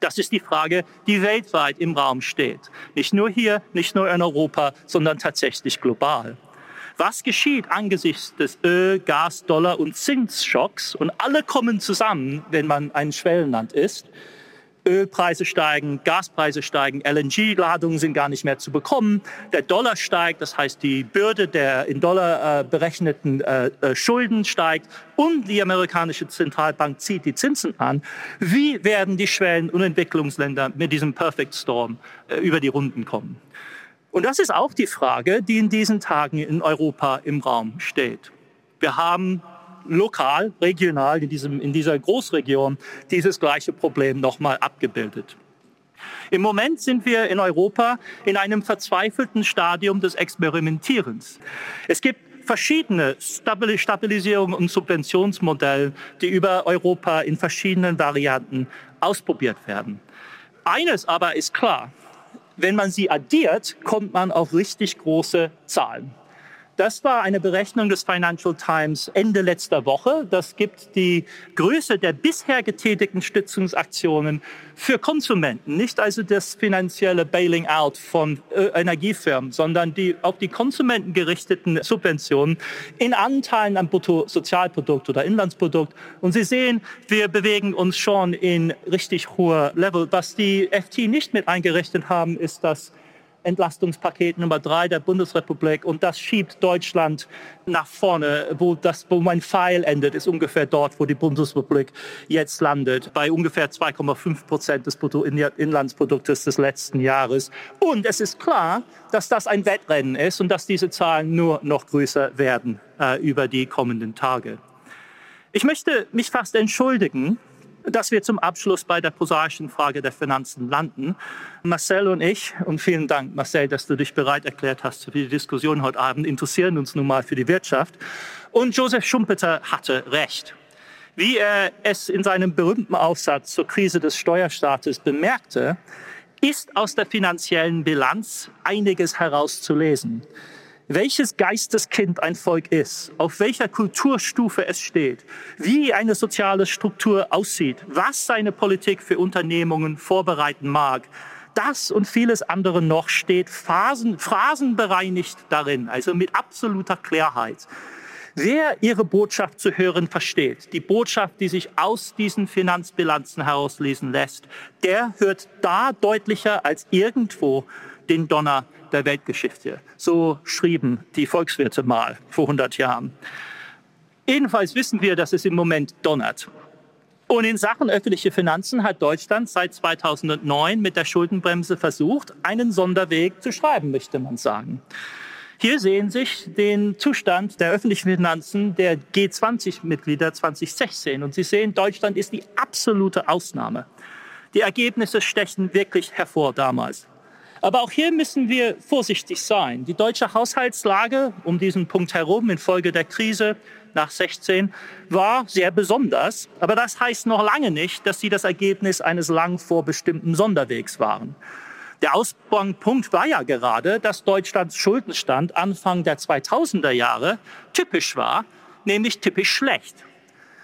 Das ist die Frage, die weltweit im Raum steht. Nicht nur hier, nicht nur in Europa, sondern tatsächlich global. Was geschieht angesichts des Öl, Gas, Dollar und Zinsschocks? Und alle kommen zusammen, wenn man ein Schwellenland ist. Ölpreise steigen, Gaspreise steigen, LNG-Ladungen sind gar nicht mehr zu bekommen, der Dollar steigt, das heißt die Bürde der in Dollar äh, berechneten äh, äh, Schulden steigt und die amerikanische Zentralbank zieht die Zinsen an. Wie werden die Schwellen- und Entwicklungsländer mit diesem Perfect Storm äh, über die Runden kommen? Und das ist auch die Frage, die in diesen Tagen in Europa im Raum steht. Wir haben lokal, regional in, diesem, in dieser Großregion dieses gleiche Problem nochmal abgebildet. Im Moment sind wir in Europa in einem verzweifelten Stadium des Experimentierens. Es gibt verschiedene Stabilisierung und Subventionsmodelle, die über Europa in verschiedenen Varianten ausprobiert werden. Eines aber ist klar, wenn man sie addiert, kommt man auf richtig große Zahlen. Das war eine Berechnung des Financial Times Ende letzter Woche. Das gibt die Größe der bisher getätigten Stützungsaktionen für Konsumenten, nicht also das finanzielle Bailing out von äh, Energiefirmen, sondern die auf die Konsumenten gerichteten Subventionen in Anteilen am Bruttosozialprodukt oder Inlandsprodukt. Und Sie sehen, wir bewegen uns schon in richtig hoher Level. Was die FT nicht mit eingerechnet haben, ist, dass Entlastungspaket Nummer drei der Bundesrepublik und das schiebt Deutschland nach vorne, wo, das, wo mein Pfeil endet, ist ungefähr dort, wo die Bundesrepublik jetzt landet, bei ungefähr 2,5 Prozent des Bruttoinlandsproduktes des letzten Jahres. Und es ist klar, dass das ein Wettrennen ist und dass diese Zahlen nur noch größer werden äh, über die kommenden Tage. Ich möchte mich fast entschuldigen, dass wir zum Abschluss bei der prosaischen Frage der Finanzen landen. Marcel und ich, und vielen Dank, Marcel, dass du dich bereit erklärt hast für die Diskussion heute Abend, interessieren uns nun mal für die Wirtschaft. Und Josef Schumpeter hatte recht. Wie er es in seinem berühmten Aufsatz zur Krise des Steuerstaates bemerkte, ist aus der finanziellen Bilanz einiges herauszulesen welches Geisteskind ein Volk ist, auf welcher Kulturstufe es steht, wie eine soziale Struktur aussieht, was seine Politik für Unternehmungen vorbereiten mag. Das und vieles andere noch steht phasen, phrasenbereinigt darin, also mit absoluter Klarheit. Wer ihre Botschaft zu hören versteht, die Botschaft, die sich aus diesen Finanzbilanzen herauslesen lässt, der hört da deutlicher als irgendwo den Donner der Weltgeschichte. So schrieben die Volkswirte mal vor 100 Jahren. Jedenfalls wissen wir, dass es im Moment donnert. Und in Sachen öffentliche Finanzen hat Deutschland seit 2009 mit der Schuldenbremse versucht, einen Sonderweg zu schreiben, möchte man sagen. Hier sehen Sie den Zustand der öffentlichen Finanzen der G20-Mitglieder 2016. Und Sie sehen, Deutschland ist die absolute Ausnahme. Die Ergebnisse stechen wirklich hervor damals. Aber auch hier müssen wir vorsichtig sein. Die deutsche Haushaltslage um diesen Punkt herum infolge der Krise nach 16 war sehr besonders. Aber das heißt noch lange nicht, dass sie das Ergebnis eines lang vorbestimmten Sonderwegs waren. Der Ausgangspunkt war ja gerade, dass Deutschlands Schuldenstand Anfang der 2000er Jahre typisch war, nämlich typisch schlecht.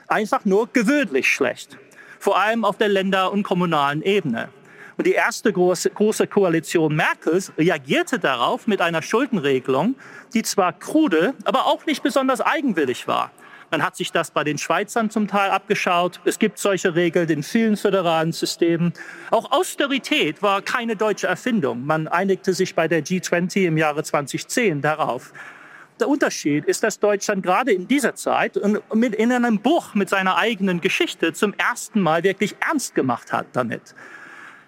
Einfach nur gewöhnlich schlecht. Vor allem auf der Länder- und kommunalen Ebene. Und die erste große, große Koalition Merkels reagierte darauf mit einer Schuldenregelung, die zwar krude, aber auch nicht besonders eigenwillig war. Man hat sich das bei den Schweizern zum Teil abgeschaut. Es gibt solche Regeln in vielen föderalen Systemen. Auch Austerität war keine deutsche Erfindung. Man einigte sich bei der G20 im Jahre 2010 darauf. Der Unterschied ist, dass Deutschland gerade in dieser Zeit und in einem Bruch mit seiner eigenen Geschichte zum ersten Mal wirklich ernst gemacht hat damit.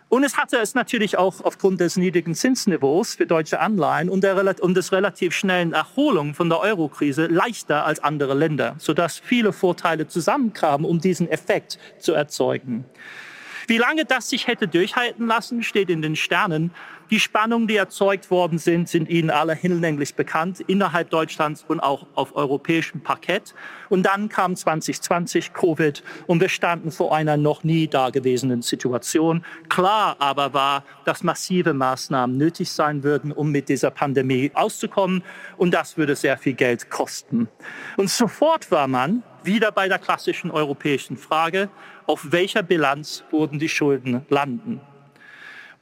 Und es hatte es natürlich auch aufgrund des niedrigen Zinsniveaus für deutsche Anleihen und, der, und des relativ schnellen Erholung von der Eurokrise leichter als andere Länder, sodass viele Vorteile zusammenkamen, um diesen Effekt zu erzeugen. Wie lange das sich hätte durchhalten lassen, steht in den Sternen. Die Spannungen, die erzeugt worden sind, sind Ihnen alle hinlänglich bekannt, innerhalb Deutschlands und auch auf europäischem Parkett. Und dann kam 2020 Covid und wir standen vor einer noch nie dagewesenen Situation. Klar aber war, dass massive Maßnahmen nötig sein würden, um mit dieser Pandemie auszukommen. Und das würde sehr viel Geld kosten. Und sofort war man wieder bei der klassischen europäischen Frage, auf welcher Bilanz wurden die Schulden landen.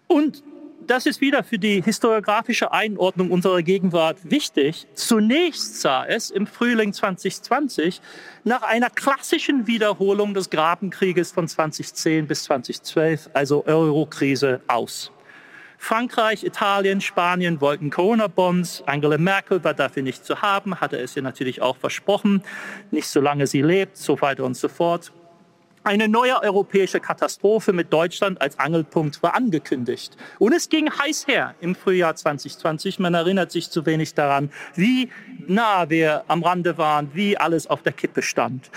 Und das ist wieder für die historiografische Einordnung unserer Gegenwart wichtig. Zunächst sah es im Frühling 2020 nach einer klassischen Wiederholung des Grabenkrieges von 2010 bis 2012, also Eurokrise, aus. Frankreich, Italien, Spanien wollten Corona-Bonds. Angela Merkel war dafür nicht zu haben, hatte es ihr natürlich auch versprochen. Nicht solange sie lebt, so weiter und so fort. Eine neue europäische Katastrophe mit Deutschland als Angelpunkt war angekündigt. Und es ging heiß her im Frühjahr 2020. Man erinnert sich zu wenig daran, wie nah wir am Rande waren, wie alles auf der Kippe stand.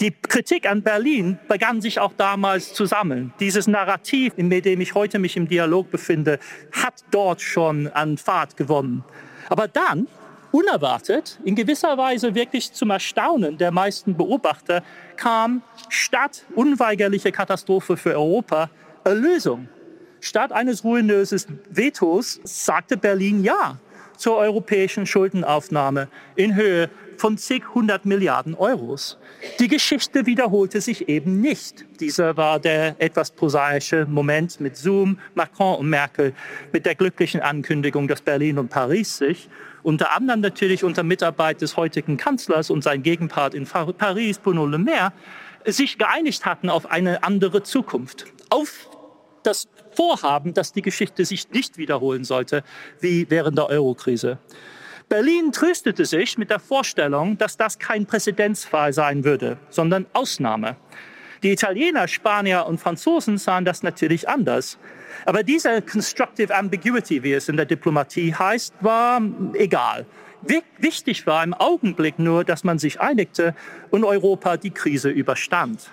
Die Kritik an Berlin begann sich auch damals zu sammeln. Dieses Narrativ, in dem ich heute mich im Dialog befinde, hat dort schon an Fahrt gewonnen. Aber dann unerwartet, in gewisser Weise wirklich zum Erstaunen der meisten Beobachter, kam statt unweigerliche Katastrophe für Europa Erlösung. Statt eines ruinösen Vetos sagte Berlin Ja zur europäischen Schuldenaufnahme in Höhe von zig hundert Milliarden Euros. Die Geschichte wiederholte sich eben nicht. Dieser war der etwas prosaische Moment mit Zoom, Macron und Merkel, mit der glücklichen Ankündigung, dass Berlin und Paris sich unter anderem natürlich unter Mitarbeit des heutigen Kanzlers und sein Gegenpart in Paris, Bruno Le Maire, sich geeinigt hatten auf eine andere Zukunft, auf das Vorhaben, dass die Geschichte sich nicht wiederholen sollte wie während der Eurokrise. Berlin tröstete sich mit der Vorstellung, dass das kein Präzedenzfall sein würde, sondern Ausnahme. Die Italiener, Spanier und Franzosen sahen das natürlich anders. Aber diese Constructive Ambiguity, wie es in der Diplomatie heißt, war egal. Wichtig war im Augenblick nur, dass man sich einigte und Europa die Krise überstand.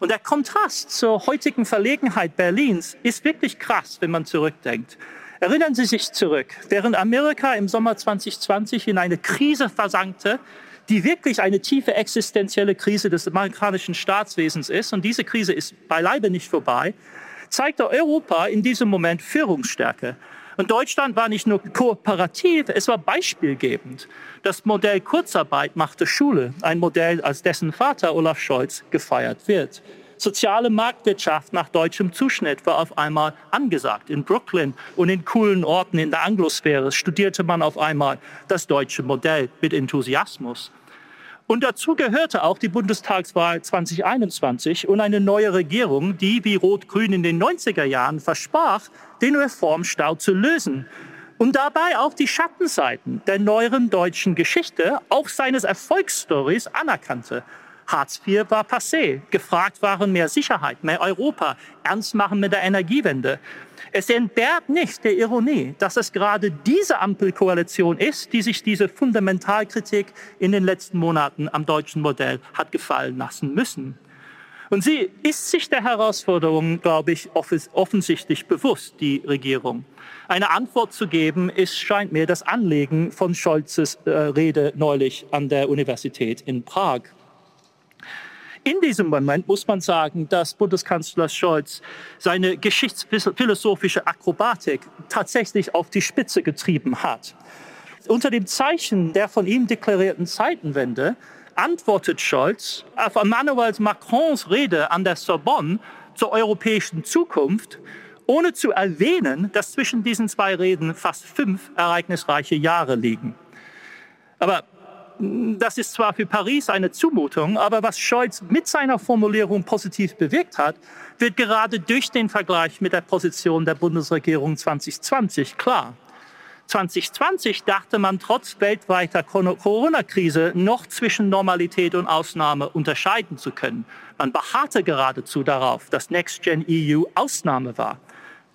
Und der Kontrast zur heutigen Verlegenheit Berlins ist wirklich krass, wenn man zurückdenkt. Erinnern Sie sich zurück, während Amerika im Sommer 2020 in eine Krise versankte, die wirklich eine tiefe existenzielle Krise des amerikanischen Staatswesens ist, und diese Krise ist beileibe nicht vorbei, zeigte Europa in diesem Moment Führungsstärke. Und Deutschland war nicht nur kooperativ, es war beispielgebend. Das Modell Kurzarbeit machte Schule, ein Modell, als dessen Vater Olaf Scholz gefeiert wird. Soziale Marktwirtschaft nach deutschem Zuschnitt war auf einmal angesagt. In Brooklyn und in coolen Orten in der Anglosphäre studierte man auf einmal das deutsche Modell mit Enthusiasmus. Und dazu gehörte auch die Bundestagswahl 2021 und eine neue Regierung, die wie Rot-Grün in den 90er Jahren versprach, den Reformstau zu lösen und dabei auch die Schattenseiten der neueren deutschen Geschichte, auch seines Erfolgsstories anerkannte. Hartz IV war passé. Gefragt waren mehr Sicherheit, mehr Europa, ernst machen mit der Energiewende. Es entbehrt nicht der Ironie, dass es gerade diese Ampelkoalition ist, die sich diese Fundamentalkritik in den letzten Monaten am deutschen Modell hat gefallen lassen müssen. Und sie ist sich der Herausforderung, glaube ich, offensichtlich bewusst, die Regierung. Eine Antwort zu geben, ist, scheint mir, das Anliegen von Scholzes äh, Rede neulich an der Universität in Prag. In diesem Moment muss man sagen, dass Bundeskanzler Scholz seine geschichtsphilosophische Akrobatik tatsächlich auf die Spitze getrieben hat. Unter dem Zeichen der von ihm deklarierten Zeitenwende antwortet Scholz auf Emmanuel Macrons Rede an der Sorbonne zur europäischen Zukunft, ohne zu erwähnen, dass zwischen diesen zwei Reden fast fünf ereignisreiche Jahre liegen. Aber das ist zwar für Paris eine Zumutung, aber was Scholz mit seiner Formulierung positiv bewirkt hat, wird gerade durch den Vergleich mit der Position der Bundesregierung 2020 klar. 2020 dachte man trotz weltweiter Corona-Krise noch zwischen Normalität und Ausnahme unterscheiden zu können. Man beharrte geradezu darauf, dass Next Gen EU Ausnahme war.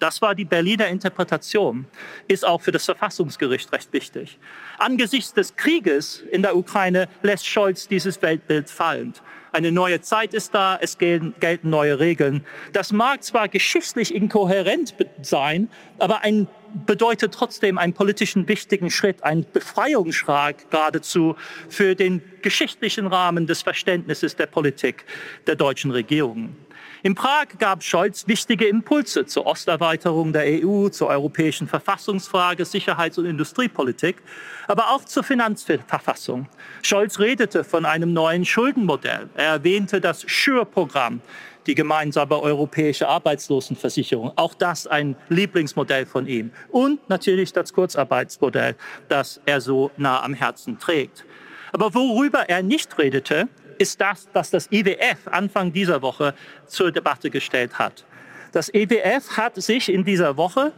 Das war die Berliner Interpretation, ist auch für das Verfassungsgericht recht wichtig. Angesichts des Krieges in der Ukraine lässt Scholz dieses Weltbild fallen. Eine neue Zeit ist da, es gelten, gelten neue Regeln. Das mag zwar geschichtlich inkohärent sein, aber ein bedeutet trotzdem einen politischen wichtigen Schritt, einen Befreiungsschlag geradezu für den geschichtlichen Rahmen des Verständnisses der Politik der deutschen Regierung. In Prag gab Scholz wichtige Impulse zur Osterweiterung der EU, zur europäischen Verfassungsfrage, Sicherheits- und Industriepolitik, aber auch zur Finanzverfassung. Scholz redete von einem neuen Schuldenmodell. Er erwähnte das Schür-Programm, die gemeinsame europäische Arbeitslosenversicherung. Auch das ein Lieblingsmodell von ihm. Und natürlich das Kurzarbeitsmodell, das er so nah am Herzen trägt. Aber worüber er nicht redete, ist das, was das IWF Anfang dieser Woche zur Debatte gestellt hat. Das IWF hat sich in dieser Woche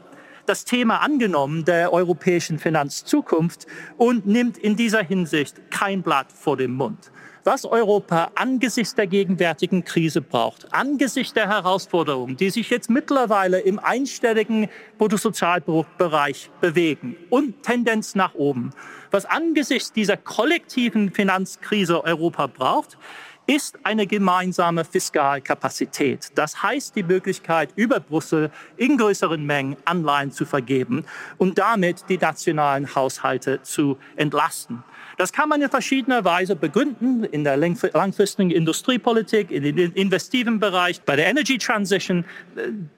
das Thema angenommen der europäischen Finanzzukunft und nimmt in dieser Hinsicht kein Blatt vor dem Mund. Was Europa angesichts der gegenwärtigen Krise braucht, angesichts der Herausforderungen, die sich jetzt mittlerweile im einstelligen Bruttosozialbereich bewegen und Tendenz nach oben, was angesichts dieser kollektiven Finanzkrise Europa braucht, ist eine gemeinsame Fiskalkapazität. Das heißt die Möglichkeit, über Brüssel in größeren Mengen Anleihen zu vergeben und damit die nationalen Haushalte zu entlasten. Das kann man in verschiedener Weise begründen, in der langfristigen Industriepolitik, in den investiven Bereich, bei der Energy Transition.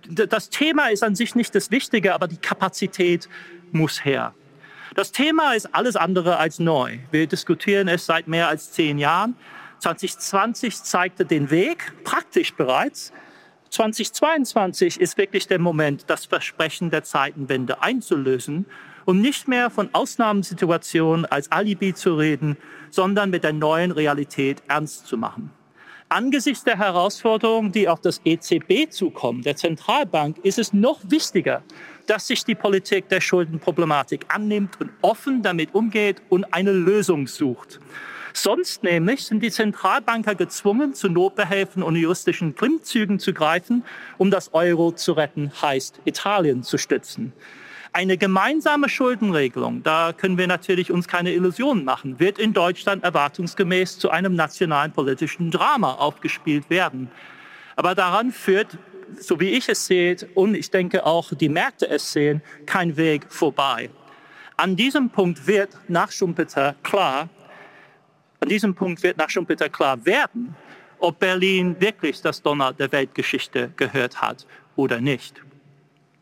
Das Thema ist an sich nicht das Wichtige, aber die Kapazität muss her. Das Thema ist alles andere als neu. Wir diskutieren es seit mehr als zehn Jahren. 2020 zeigte den Weg, praktisch bereits. 2022 ist wirklich der Moment, das Versprechen der Zeitenwende einzulösen und nicht mehr von Ausnahmesituationen als Alibi zu reden, sondern mit der neuen Realität ernst zu machen. Angesichts der Herausforderungen, die auf das EZB zukommen, der Zentralbank, ist es noch wichtiger, dass sich die Politik der Schuldenproblematik annimmt und offen damit umgeht und eine Lösung sucht. Sonst nämlich sind die Zentralbanker gezwungen, zu Notbehelfen und juristischen Klimmzügen zu greifen, um das Euro zu retten, heißt Italien zu stützen. Eine gemeinsame Schuldenregelung, da können wir natürlich uns keine Illusionen machen, wird in Deutschland erwartungsgemäß zu einem nationalen politischen Drama aufgespielt werden. Aber daran führt so wie ich es sehe und ich denke auch die Märkte es sehen, kein Weg vorbei. An diesem Punkt wird nach Schumpeter klar, an diesem Punkt wird nach Schumpeter klar werden, ob Berlin wirklich das Donner der Weltgeschichte gehört hat oder nicht.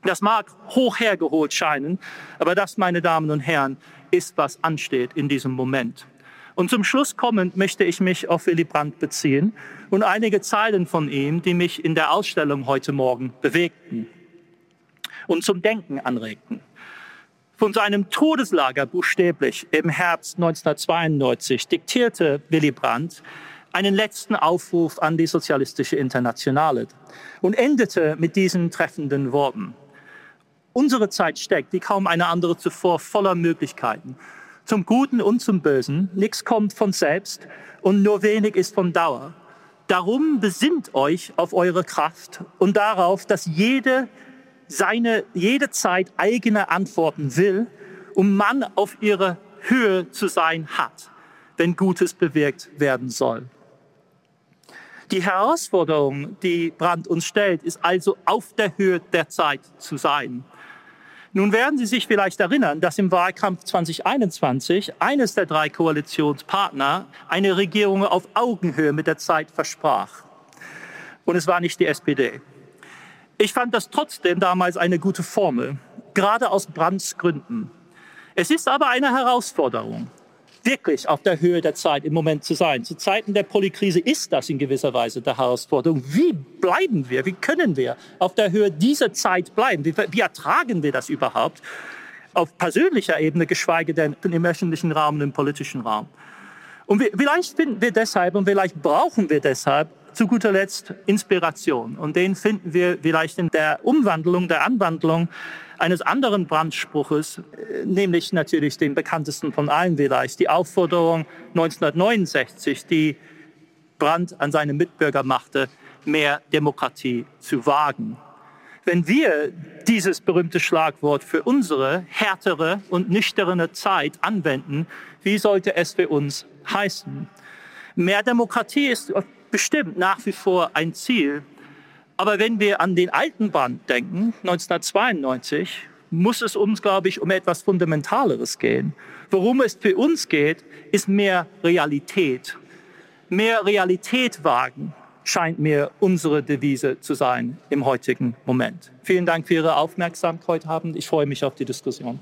Das mag hoch hergeholt scheinen, aber das, meine Damen und Herren, ist, was ansteht in diesem Moment. Und zum Schluss kommend möchte ich mich auf Willy Brandt beziehen und einige Zeilen von ihm, die mich in der Ausstellung heute Morgen bewegten und zum Denken anregten. Von seinem Todeslager buchstäblich im Herbst 1992 diktierte Willy Brandt einen letzten Aufruf an die Sozialistische Internationale und endete mit diesen treffenden Worten. Unsere Zeit steckt, wie kaum eine andere zuvor, voller Möglichkeiten zum Guten und zum Bösen. Nichts kommt von selbst und nur wenig ist von Dauer. Darum besinnt euch auf eure Kraft und darauf, dass jede seine, jede Zeit eigene Antworten will und man auf ihre Höhe zu sein hat, wenn Gutes bewirkt werden soll. Die Herausforderung, die Brand uns stellt, ist also auf der Höhe der Zeit zu sein. Nun werden Sie sich vielleicht erinnern, dass im Wahlkampf 2021 eines der drei Koalitionspartner eine Regierung auf Augenhöhe mit der Zeit versprach. Und es war nicht die SPD. Ich fand das trotzdem damals eine gute Formel, gerade aus Brands Gründen. Es ist aber eine Herausforderung wirklich auf der Höhe der Zeit im Moment zu sein. Zu Zeiten der Polykrise ist das in gewisser Weise der Herausforderung. Wie bleiben wir, wie können wir auf der Höhe dieser Zeit bleiben? Wie, wie ertragen wir das überhaupt? Auf persönlicher Ebene, geschweige denn im öffentlichen Raum, im politischen Raum. Und vielleicht finden wir deshalb und vielleicht brauchen wir deshalb zu guter Letzt Inspiration. Und den finden wir vielleicht in der Umwandlung, der Anwandlung eines anderen Brandspruches, äh, nämlich natürlich den bekanntesten von allen vielleicht, die Aufforderung 1969, die Brandt an seine Mitbürger machte, mehr Demokratie zu wagen. Wenn wir dieses berühmte Schlagwort für unsere härtere und nüchterne Zeit anwenden, wie sollte es für uns heißen? Mehr Demokratie ist bestimmt nach wie vor ein Ziel. Aber wenn wir an den alten Band denken, 1992, muss es uns, glaube ich, um etwas Fundamentaleres gehen. Worum es für uns geht, ist mehr Realität. Mehr Realität wagen scheint mir unsere Devise zu sein im heutigen Moment. Vielen Dank für Ihre Aufmerksamkeit heute Abend. Ich freue mich auf die Diskussion.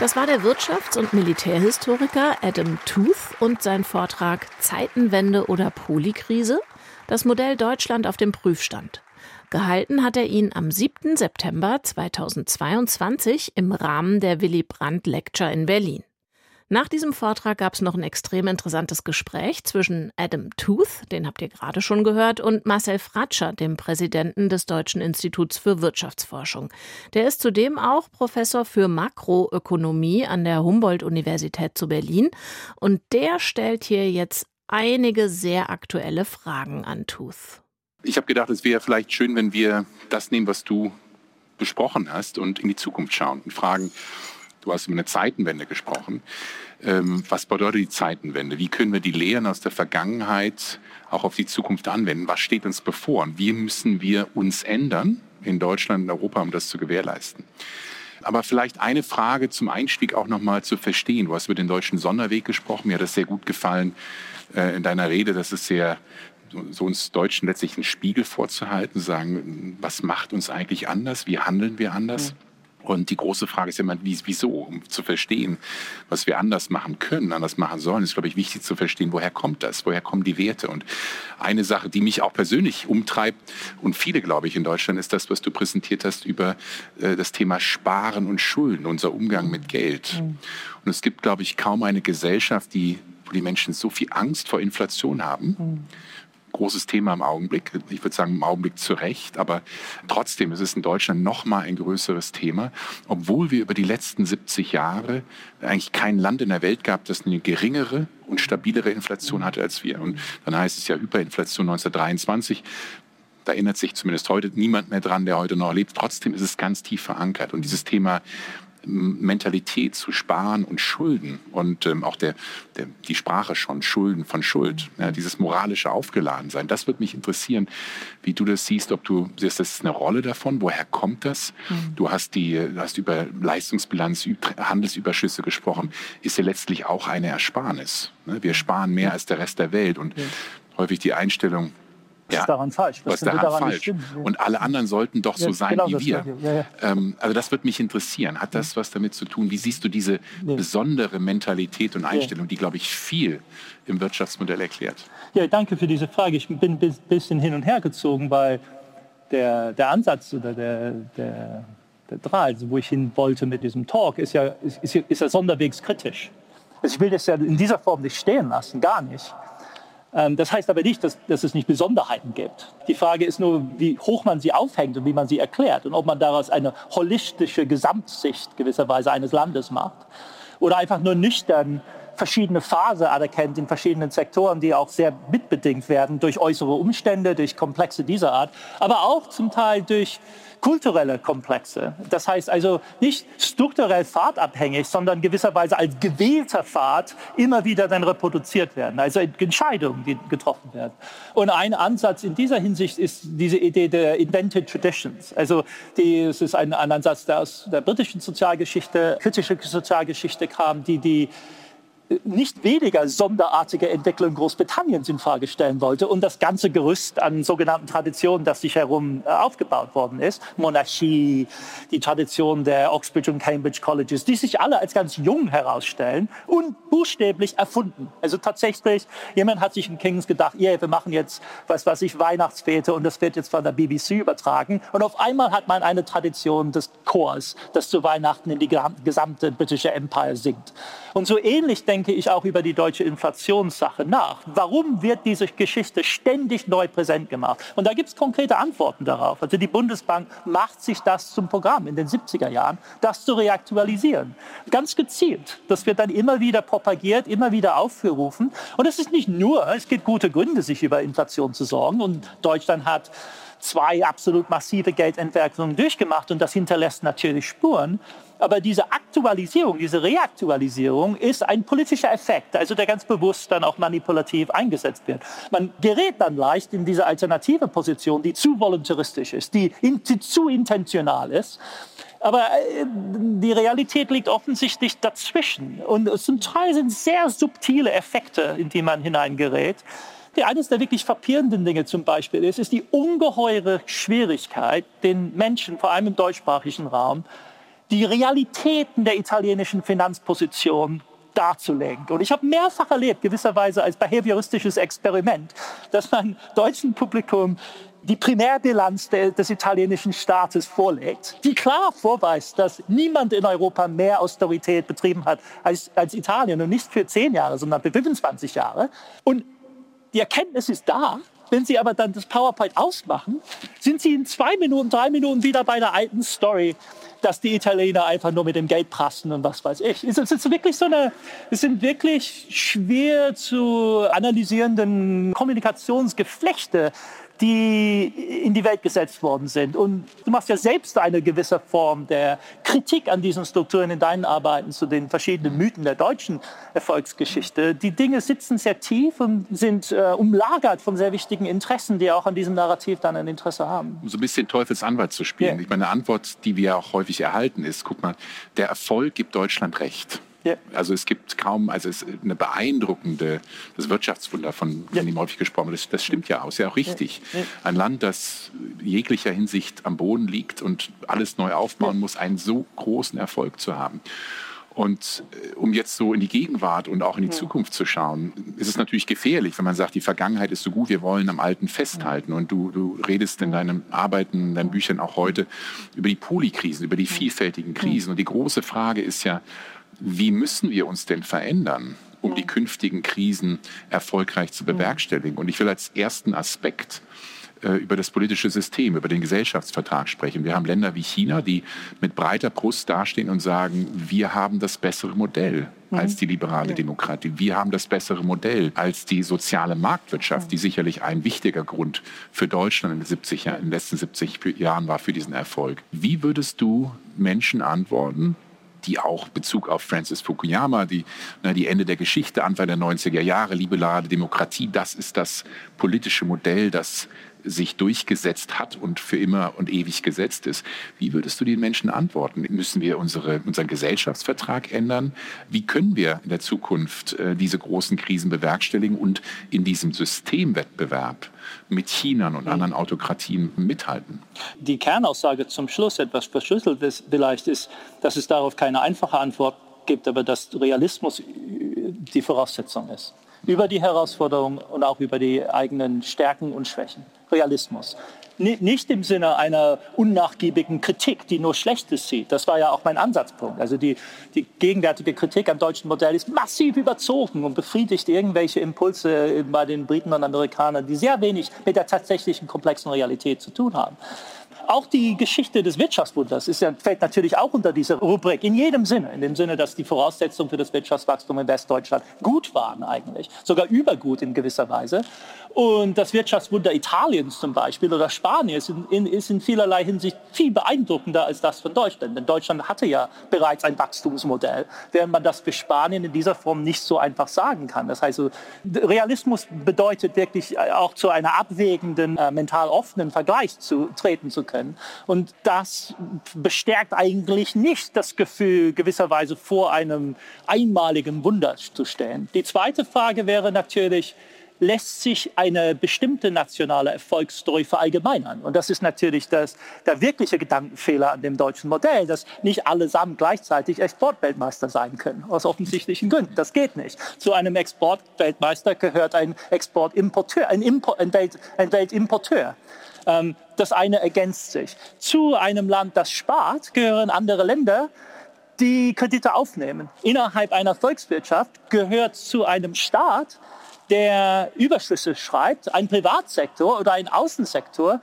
Das war der Wirtschafts- und Militärhistoriker Adam Tooth und sein Vortrag Zeitenwende oder Polikrise? Das Modell Deutschland auf dem Prüfstand. Gehalten hat er ihn am 7. September 2022 im Rahmen der Willy Brandt Lecture in Berlin. Nach diesem Vortrag gab es noch ein extrem interessantes Gespräch zwischen Adam Tooth, den habt ihr gerade schon gehört, und Marcel Fratscher, dem Präsidenten des Deutschen Instituts für Wirtschaftsforschung. Der ist zudem auch Professor für Makroökonomie an der Humboldt-Universität zu Berlin. Und der stellt hier jetzt einige sehr aktuelle Fragen an Tooth.
Ich habe gedacht, es wäre vielleicht schön, wenn wir das nehmen, was du besprochen hast und in die Zukunft schauen und fragen, Du hast über eine Zeitenwende gesprochen. Ähm, was bedeutet die Zeitenwende? Wie können wir die Lehren aus der Vergangenheit auch auf die Zukunft anwenden? Was steht uns bevor? Und wie müssen wir uns ändern in Deutschland und Europa, um das zu gewährleisten? Aber vielleicht eine Frage zum Einstieg auch nochmal zu verstehen. Du hast über den deutschen Sonderweg gesprochen. Mir hat das sehr gut gefallen äh, in deiner Rede. Das ist sehr so uns Deutschen letztlich einen Spiegel vorzuhalten, sagen, was macht uns eigentlich anders? Wie handeln wir anders? Mhm. Und die große Frage ist ja immer, wieso? Um zu verstehen, was wir anders machen können, anders machen sollen, ist, glaube ich, wichtig zu verstehen, woher kommt das? Woher kommen die Werte? Und eine Sache, die mich auch persönlich umtreibt und viele, glaube ich, in Deutschland, ist das, was du präsentiert hast über äh, das Thema Sparen und Schulden, unser Umgang mit Geld. Mhm. Und es gibt, glaube ich, kaum eine Gesellschaft, die, wo die Menschen so viel Angst vor Inflation haben. Mhm großes Thema im Augenblick. Ich würde sagen, im Augenblick zu Recht, aber trotzdem ist es in Deutschland noch mal ein größeres Thema, obwohl wir über die letzten 70 Jahre eigentlich kein Land in der Welt gab, das eine geringere und stabilere Inflation hatte als wir. Und dann heißt es ja Hyperinflation 1923. Da erinnert sich zumindest heute niemand mehr dran, der heute noch lebt. Trotzdem ist es ganz tief verankert. Und dieses Thema Mentalität zu sparen und Schulden und ähm, auch der, der, die Sprache schon, Schulden von Schuld, ja, dieses moralische Aufgeladensein. Das würde mich interessieren, wie du das siehst, ob du siehst, das ist eine Rolle davon, woher kommt das? Mhm. Du hast, die, du hast über Leistungsbilanz, Handelsüberschüsse gesprochen, ist ja letztlich auch eine Ersparnis. Ne? Wir sparen mehr als der Rest der Welt und ja. häufig die Einstellung,
was ja, ist daran falsch?
Was, was daran, daran falsch? Und alle anderen sollten doch so sein genau wie wir. Ja, ähm, also das würde mich interessieren. Hat das was damit zu tun? Wie siehst du diese besondere Mentalität und Einstellung, die, glaube ich, viel im Wirtschaftsmodell erklärt?
Ja, danke für diese Frage. Ich bin ein bisschen hin und her gezogen, weil der, der Ansatz oder der, der, der Draht, also wo ich hin wollte mit diesem Talk, ist ja, ist, ist ja sonderwegs kritisch. Also ich will das ja in dieser Form nicht stehen lassen, gar nicht. Ähm, das heißt aber nicht, dass, dass, es nicht Besonderheiten gibt. Die Frage ist nur, wie hoch man sie aufhängt und wie man sie erklärt und ob man daraus eine holistische Gesamtsicht gewisserweise eines Landes macht oder einfach nur nüchtern verschiedene Phasen anerkennt in verschiedenen Sektoren, die auch sehr mitbedingt werden durch äußere Umstände, durch Komplexe dieser Art, aber auch zum Teil durch kulturelle Komplexe. Das heißt also nicht strukturell fahrtabhängig, sondern gewisserweise als gewählter Pfad immer wieder dann reproduziert werden. Also Entscheidungen, die getroffen werden. Und ein Ansatz in dieser Hinsicht ist diese Idee der Invented Traditions. Also die, es ist ein, ein Ansatz, der aus der britischen Sozialgeschichte, kritische Sozialgeschichte kam, die die nicht weniger sonderartige Entwicklung Großbritanniens in Frage stellen wollte und das ganze Gerüst an sogenannten Traditionen, das sich herum äh, aufgebaut worden ist, Monarchie, die Tradition der Oxbridge und Cambridge Colleges, die sich alle als ganz jung herausstellen und buchstäblich erfunden. Also tatsächlich, jemand hat sich in Kings gedacht, yeah, wir machen jetzt, was weiß ich, Weihnachtsfete und das wird jetzt von der BBC übertragen und auf einmal hat man eine Tradition des Chors, das zu Weihnachten in die gesamte britische Empire singt. Und so ähnlich denke denke ich auch über die deutsche Inflationssache nach. Warum wird diese Geschichte ständig neu präsent gemacht? Und da gibt es konkrete Antworten darauf. Also die Bundesbank macht sich das zum Programm in den 70er Jahren, das zu reaktualisieren. Ganz gezielt. Das wird dann immer wieder propagiert, immer wieder aufgerufen. Und es ist nicht nur, es gibt gute Gründe, sich über Inflation zu sorgen. Und Deutschland hat zwei absolut massive Geldentwerfungen durchgemacht und das hinterlässt natürlich Spuren. Aber diese Aktualisierung, diese Reaktualisierung ist ein politischer Effekt, also der ganz bewusst dann auch manipulativ eingesetzt wird. Man gerät dann leicht in diese alternative Position, die zu voluntaristisch ist, die, in, zu intentional ist. Aber äh, die Realität liegt offensichtlich dazwischen. Und zum Teil sind sehr subtile Effekte, in die man hineingerät. Die eines der wirklich frappierenden Dinge zum Beispiel ist, ist die ungeheure Schwierigkeit, den Menschen, vor allem im deutschsprachigen Raum, die Realitäten der italienischen Finanzposition darzulegen. Und ich habe mehrfach erlebt, gewisserweise als behavioristisches Experiment, dass man deutschen Publikum die Primärbilanz de, des italienischen Staates vorlegt, die klar vorweist, dass niemand in Europa mehr Austerität betrieben hat als, als Italien und nicht für zehn Jahre, sondern für 25 Jahre. Und die Erkenntnis ist da. Wenn Sie aber dann das PowerPoint ausmachen, sind Sie in zwei Minuten, drei Minuten wieder bei der alten Story, dass die Italiener einfach nur mit dem Geld prassen und was weiß ich. Es ist wirklich so eine, es sind wirklich schwer zu analysierenden Kommunikationsgeflechte, die in die Welt gesetzt worden sind. Und du machst ja selbst eine gewisse Form der Kritik an diesen Strukturen in deinen Arbeiten zu den verschiedenen Mythen der deutschen Erfolgsgeschichte. Die Dinge sitzen sehr tief und sind äh, umlagert von sehr wichtigen Interessen, die auch an diesem Narrativ dann ein Interesse haben.
Um so ein bisschen Teufelsanwalt zu spielen. Ja. Ich meine, eine Antwort, die wir auch häufig erhalten, ist, guck mal, der Erfolg gibt Deutschland recht. Ja. Also es gibt kaum, also es ist eine beeindruckende, das Wirtschaftswunder, von, ja. dem häufig gesprochen wird, das, das stimmt ja auch, ist ja auch richtig. Ja. Ein Land, das jeglicher Hinsicht am Boden liegt und alles neu aufbauen muss, einen so großen Erfolg zu haben. Und äh, um jetzt so in die Gegenwart und auch in die Zukunft zu schauen, ist es natürlich gefährlich, wenn man sagt, die Vergangenheit ist so gut, wir wollen am Alten festhalten. Und du, du redest in deinem Arbeiten, in deinen Büchern auch heute über die Polykrisen, über die vielfältigen Krisen. Und die große Frage ist ja, wie müssen wir uns denn verändern, um die künftigen Krisen erfolgreich zu bewerkstelligen? Und ich will als ersten Aspekt äh, über das politische System, über den Gesellschaftsvertrag sprechen. Wir haben Länder wie China, die mit breiter Brust dastehen und sagen, wir haben das bessere Modell mhm. als die liberale Demokratie. Wir haben das bessere Modell als die soziale Marktwirtschaft, die sicherlich ein wichtiger Grund für Deutschland in den, 70, in den letzten 70 Jahren war für diesen Erfolg. Wie würdest du Menschen antworten, die auch Bezug auf Francis Fukuyama, die, na, die Ende der Geschichte, Anfang der 90er Jahre, liberale Demokratie, das ist das politische Modell, das sich durchgesetzt hat und für immer und ewig gesetzt ist. Wie würdest du den Menschen antworten? Müssen wir unsere, unseren Gesellschaftsvertrag ändern? Wie können wir in der Zukunft äh, diese großen Krisen bewerkstelligen und in diesem Systemwettbewerb mit China und anderen Autokratien mithalten?
Die Kernaussage zum Schluss, etwas verschlüsselt ist, vielleicht ist, dass es darauf keine einfache Antwort gibt, aber dass Realismus die Voraussetzung ist über die Herausforderungen und auch über die eigenen Stärken und Schwächen. Realismus. Nicht im Sinne einer unnachgiebigen Kritik, die nur Schlechtes sieht. Das war ja auch mein Ansatzpunkt. Also die, die gegenwärtige Kritik am deutschen Modell ist massiv überzogen und befriedigt irgendwelche Impulse bei den Briten und Amerikanern, die sehr wenig mit der tatsächlichen komplexen Realität zu tun haben. Auch die Geschichte des Wirtschaftswunders ist, fällt natürlich auch unter diese Rubrik, in jedem Sinne. In dem Sinne, dass die Voraussetzungen für das Wirtschaftswachstum in Westdeutschland gut waren eigentlich, sogar übergut in gewisser Weise. Und das Wirtschaftswunder Italiens zum Beispiel oder Spaniens ist in, ist in vielerlei Hinsicht viel beeindruckender als das von Deutschland. Denn Deutschland hatte ja bereits ein Wachstumsmodell, während man das für Spanien in dieser Form nicht so einfach sagen kann. Das heißt, Realismus bedeutet wirklich äh, auch zu einer abwägenden, äh, mental offenen Vergleich zu treten zu können. Und das bestärkt eigentlich nicht das Gefühl, gewisserweise vor einem einmaligen Wunder zu stehen. Die zweite Frage wäre natürlich, lässt sich eine bestimmte nationale Erfolgsstory verallgemeinern. Und das ist natürlich das, der wirkliche Gedankenfehler an dem deutschen Modell, dass nicht allesamt gleichzeitig Exportweltmeister sein können, aus offensichtlichen Gründen. Das geht nicht. Zu einem Exportweltmeister gehört ein Exportimporteur, ein, Import, ein, Welt, ein Weltimporteur. Ähm, das eine ergänzt sich. Zu einem Land, das spart, gehören andere Länder, die Kredite aufnehmen. Innerhalb einer Volkswirtschaft gehört zu einem Staat, der Überschüsse schreibt, ein Privatsektor oder ein Außensektor,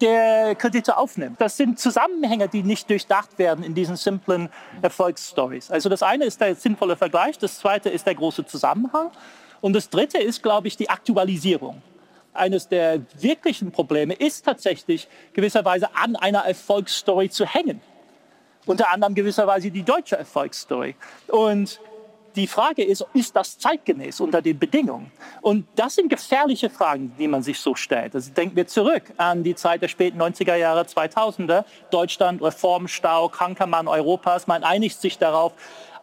der Kredite aufnimmt. Das sind Zusammenhänge, die nicht durchdacht werden in diesen simplen Erfolgsstories. Also das eine ist der sinnvolle Vergleich, das zweite ist der große Zusammenhang und das dritte ist, glaube ich, die Aktualisierung. Eines der wirklichen Probleme ist tatsächlich gewisserweise an einer Erfolgsstory zu hängen. Unter anderem gewisserweise die deutsche Erfolgsstory. Und die Frage ist, ist das zeitgemäß unter den Bedingungen? Und das sind gefährliche Fragen, die man sich so stellt. Also denken wir zurück an die Zeit der späten 90er Jahre, 2000er. Deutschland, Reformstau, kranker Mann Europas. Man einigt sich darauf,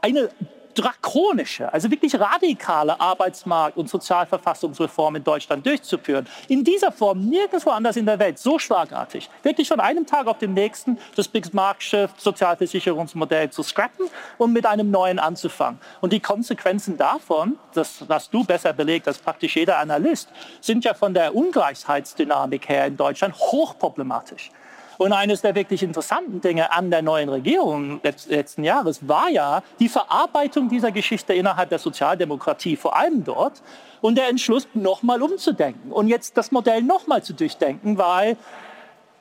eine drakonische, also wirklich radikale Arbeitsmarkt- und Sozialverfassungsreform in Deutschland durchzuführen. In dieser Form nirgendwo anders in der Welt so schlagartig. Wirklich von einem Tag auf den nächsten das Bismarck'sche Sozialversicherungsmodell zu scrappen und mit einem neuen anzufangen. Und die Konsequenzen davon, das hast du besser belegt als praktisch jeder Analyst, sind ja von der Ungleichheitsdynamik her in Deutschland hochproblematisch. Und eines der wirklich interessanten Dinge an der neuen Regierung letzten Jahres war ja die Verarbeitung dieser Geschichte innerhalb der Sozialdemokratie, vor allem dort, und der Entschluss, nochmal umzudenken und jetzt das Modell nochmal zu durchdenken, weil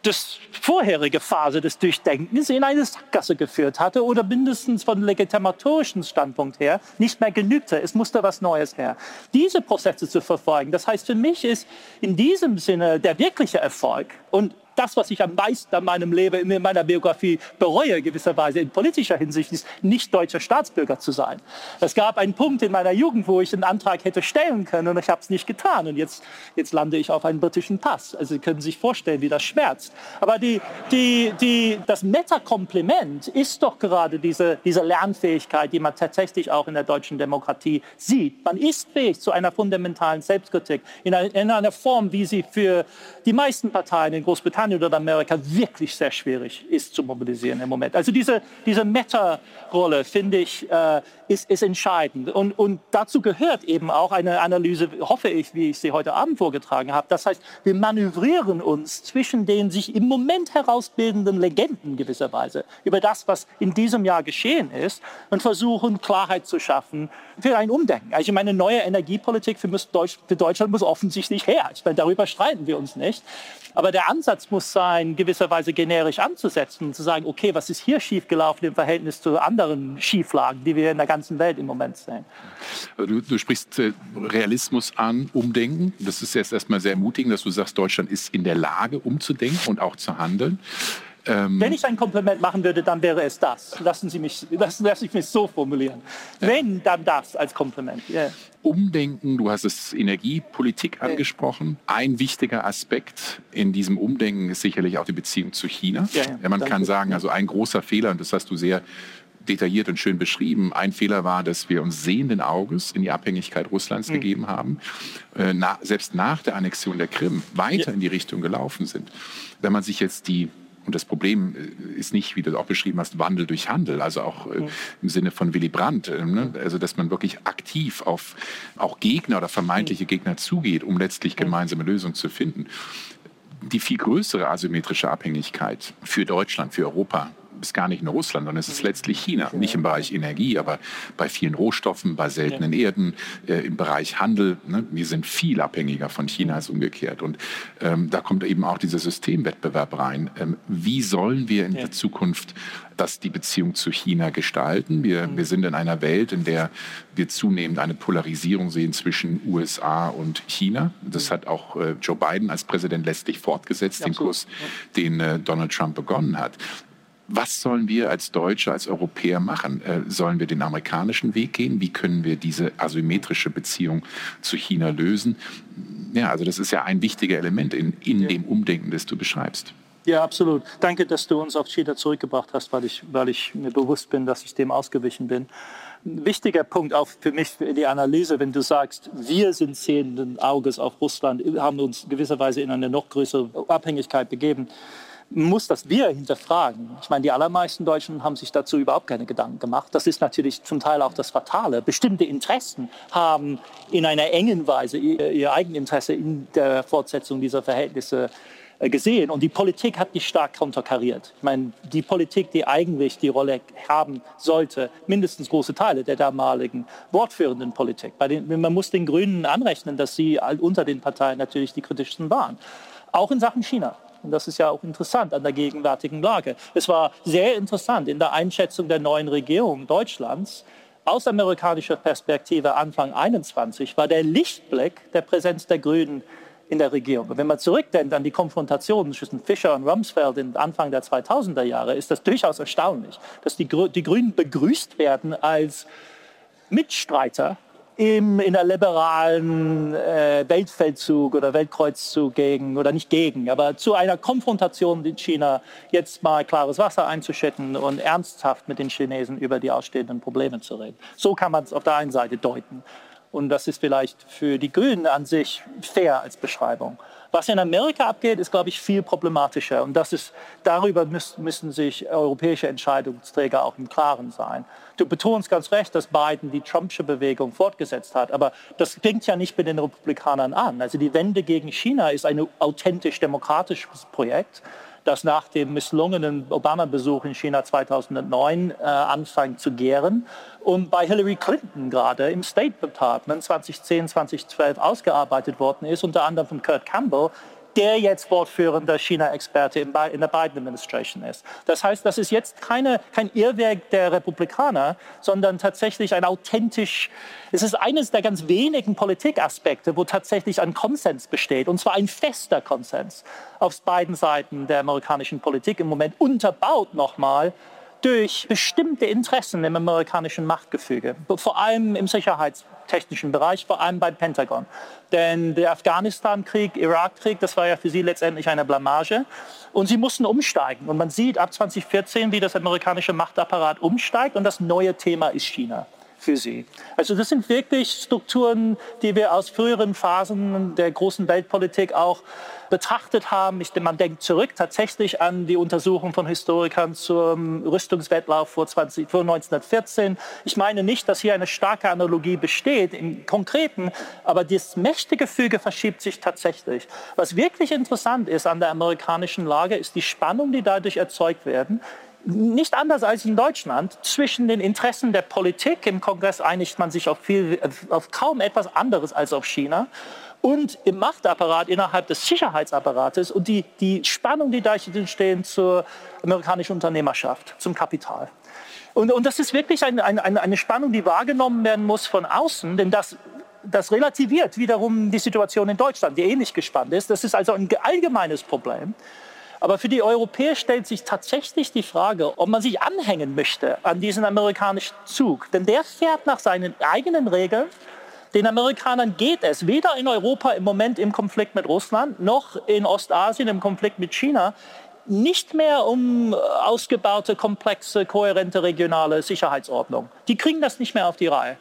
das vorherige Phase des Durchdenkens in eine Sackgasse geführt hatte oder mindestens von legitimatorischen Standpunkt her nicht mehr genügte. Es musste was Neues her. Diese Prozesse zu verfolgen, das heißt für mich ist in diesem Sinne der wirkliche Erfolg und das, was ich am meisten an meinem Leben, in meiner Biografie bereue, gewisserweise in politischer Hinsicht, ist, nicht deutscher Staatsbürger zu sein. Es gab einen Punkt in meiner Jugend, wo ich einen Antrag hätte stellen können und ich habe es nicht getan. Und jetzt, jetzt lande ich auf einen britischen Pass. Also Sie können sich vorstellen, wie das schmerzt. Aber die, die, die, das Meta-Kompliment ist doch gerade diese, diese Lernfähigkeit, die man tatsächlich auch in der deutschen Demokratie sieht. Man ist fähig zu einer fundamentalen Selbstkritik in einer, in einer Form, wie sie für die meisten Parteien in Großbritannien Großbritannien oder Amerika wirklich sehr schwierig ist zu mobilisieren im Moment. Also diese, diese Meta-Rolle, finde ich, äh, ist, ist entscheidend. Und, und dazu gehört eben auch eine Analyse, hoffe ich, wie ich sie heute Abend vorgetragen habe. Das heißt, wir manövrieren uns zwischen den sich im Moment herausbildenden Legenden gewisserweise über das, was in diesem Jahr geschehen ist und versuchen, Klarheit zu schaffen für ein Umdenken. Also meine neue Energiepolitik für, für Deutschland muss offensichtlich her. Ich meine, darüber streiten wir uns nicht. Aber der Ansatz muss sein, gewisserweise generisch anzusetzen und zu sagen, okay, was ist hier schiefgelaufen im Verhältnis zu anderen Schieflagen, die wir in der ganzen Welt im Moment sehen.
Du, du sprichst äh, Realismus an, Umdenken. Das ist jetzt erstmal sehr ermutigend, dass du sagst, Deutschland ist in der Lage, umzudenken und auch zu handeln.
Ähm Wenn ich ein Kompliment machen würde, dann wäre es das. Lassen Sie mich, lassen, (laughs) lassen Sie mich so formulieren. Wenn, dann das als Kompliment. Yeah.
Umdenken, du hast es Energiepolitik angesprochen. Ein wichtiger Aspekt in diesem Umdenken ist sicherlich auch die Beziehung zu China. Ja, ja. Man Danke. kann sagen, also ein großer Fehler, und das hast du sehr detailliert und schön beschrieben. Ein Fehler war, dass wir uns sehenden Auges in die Abhängigkeit Russlands mhm. gegeben haben, äh, na, selbst nach der Annexion der Krim weiter ja. in die Richtung gelaufen sind. Wenn man sich jetzt die und das Problem äh, ist nicht, wie du auch beschrieben hast, Wandel durch Handel, also auch äh, im Sinne von Willy Brandt, äh, ne? also dass man wirklich aktiv auf auch Gegner oder vermeintliche Gegner zugeht, um letztlich gemeinsame Lösungen zu finden. Die viel größere asymmetrische Abhängigkeit für Deutschland, für Europa, ist gar nicht nur Russland, sondern es ist letztlich China. Nicht im Bereich Energie, aber bei vielen Rohstoffen, bei seltenen Erden, äh, im Bereich Handel. Ne? Wir sind viel abhängiger von China als umgekehrt. Und ähm, da kommt eben auch dieser Systemwettbewerb rein. Ähm, wie sollen wir in der Zukunft das die Beziehung zu China gestalten? Wir, mhm. wir sind in einer Welt, in der wir zunehmend eine Polarisierung sehen zwischen USA und China. Das mhm. hat auch äh, Joe Biden als Präsident letztlich fortgesetzt, ja, den Kurs, den äh, Donald Trump begonnen hat was sollen wir als Deutsche, als Europäer machen? Äh, sollen wir den amerikanischen Weg gehen? Wie können wir diese asymmetrische Beziehung zu China lösen? Ja, also das ist ja ein wichtiger Element in, in ja. dem Umdenken, das du beschreibst.
Ja, absolut. Danke, dass du uns auf China zurückgebracht hast, weil ich, weil ich mir bewusst bin, dass ich dem ausgewichen bin. Ein wichtiger Punkt auch für mich für die Analyse, wenn du sagst, wir sind sehenden Auges auf Russland, haben uns gewisserweise in eine noch größere Abhängigkeit begeben muss das wir hinterfragen. Ich meine, die allermeisten Deutschen haben sich dazu überhaupt keine Gedanken gemacht. Das ist natürlich zum Teil auch das Fatale. Bestimmte Interessen haben in einer engen Weise ihr, ihr Eigeninteresse in der Fortsetzung dieser Verhältnisse äh, gesehen und die Politik hat die stark konterkariert. Ich meine, die Politik, die eigentlich die Rolle haben sollte, mindestens große Teile der damaligen wortführenden Politik. Den, man muss den Grünen anrechnen, dass sie unter den Parteien natürlich die kritischsten waren. Auch in Sachen China. Und das ist ja auch interessant an der gegenwärtigen Lage. Es war sehr interessant in der Einschätzung der neuen Regierung Deutschlands, aus amerikanischer Perspektive Anfang 21 war der Lichtblick der Präsenz der Grünen in der Regierung. Und wenn man zurückdenkt an die Konfrontation zwischen Fischer und Rumsfeld in Anfang der 2000er Jahre, ist das durchaus erstaunlich, dass die Grünen begrüßt werden als Mitstreiter im, in der liberalen äh, Weltfeldzug oder Weltkreuzzug gegen, oder nicht gegen, aber zu einer Konfrontation mit China jetzt mal klares Wasser einzuschütten und ernsthaft mit den Chinesen über die ausstehenden Probleme zu reden. So kann man es auf der einen Seite deuten. Und das ist vielleicht für die Grünen an sich fair als Beschreibung. Was in Amerika abgeht, ist, glaube ich, viel problematischer. Und das ist, darüber müssen, sich europäische Entscheidungsträger auch im Klaren sein. Du betonst ganz recht, dass Biden die Trumpsche Bewegung fortgesetzt hat. Aber das klingt ja nicht bei den Republikanern an. Also die Wende gegen China ist ein authentisch demokratisches Projekt das nach dem misslungenen Obama-Besuch in China 2009 äh, anfängt zu gären und bei Hillary Clinton gerade im State Department 2010, 2012 ausgearbeitet worden ist, unter anderem von Kurt Campbell, der jetzt wortführender China-Experte in der Biden-Administration ist. Das heißt, das ist jetzt keine, kein Irrwerk der Republikaner, sondern tatsächlich ein authentisch, es ist eines der ganz wenigen Politikaspekte, wo tatsächlich ein Konsens besteht, und zwar ein fester Konsens auf beiden Seiten der amerikanischen Politik im Moment unterbaut nochmal durch bestimmte Interessen im amerikanischen Machtgefüge, vor allem im sicherheitstechnischen Bereich, vor allem beim Pentagon. Denn der Afghanistan-Krieg, Irak-Krieg, das war ja für sie letztendlich eine Blamage. Und sie mussten umsteigen. Und man sieht ab 2014, wie das amerikanische Machtapparat umsteigt. Und das neue Thema ist China für sie. Also das sind wirklich Strukturen, die wir aus früheren Phasen der großen Weltpolitik auch betrachtet haben. Ich, man denkt zurück tatsächlich an die Untersuchung von Historikern zum Rüstungswettlauf vor, 20, vor 1914. Ich meine nicht, dass hier eine starke Analogie besteht im Konkreten, aber das Mächtegefüge verschiebt sich tatsächlich. Was wirklich interessant ist an der amerikanischen Lage, ist die Spannung, die dadurch erzeugt werden nicht anders als in Deutschland, zwischen den Interessen der Politik, im Kongress einigt man sich auf, viel, auf kaum etwas anderes als auf China, und im Machtapparat innerhalb des Sicherheitsapparates und die, die Spannung, die da entstehen zur amerikanischen Unternehmerschaft, zum Kapital. Und, und das ist wirklich eine, eine, eine Spannung, die wahrgenommen werden muss von außen, denn das das relativiert wiederum die Situation in Deutschland, die ähnlich gespannt ist. Das ist also ein allgemeines Problem. Aber für die Europäer stellt sich tatsächlich die Frage, ob man sich anhängen möchte an diesen amerikanischen Zug. Denn der fährt nach seinen eigenen Regeln. Den Amerikanern geht es weder in Europa im Moment im Konflikt mit Russland noch in Ostasien im Konflikt mit China nicht mehr um ausgebaute, komplexe, kohärente regionale Sicherheitsordnung. Die kriegen das nicht mehr auf die Reihe.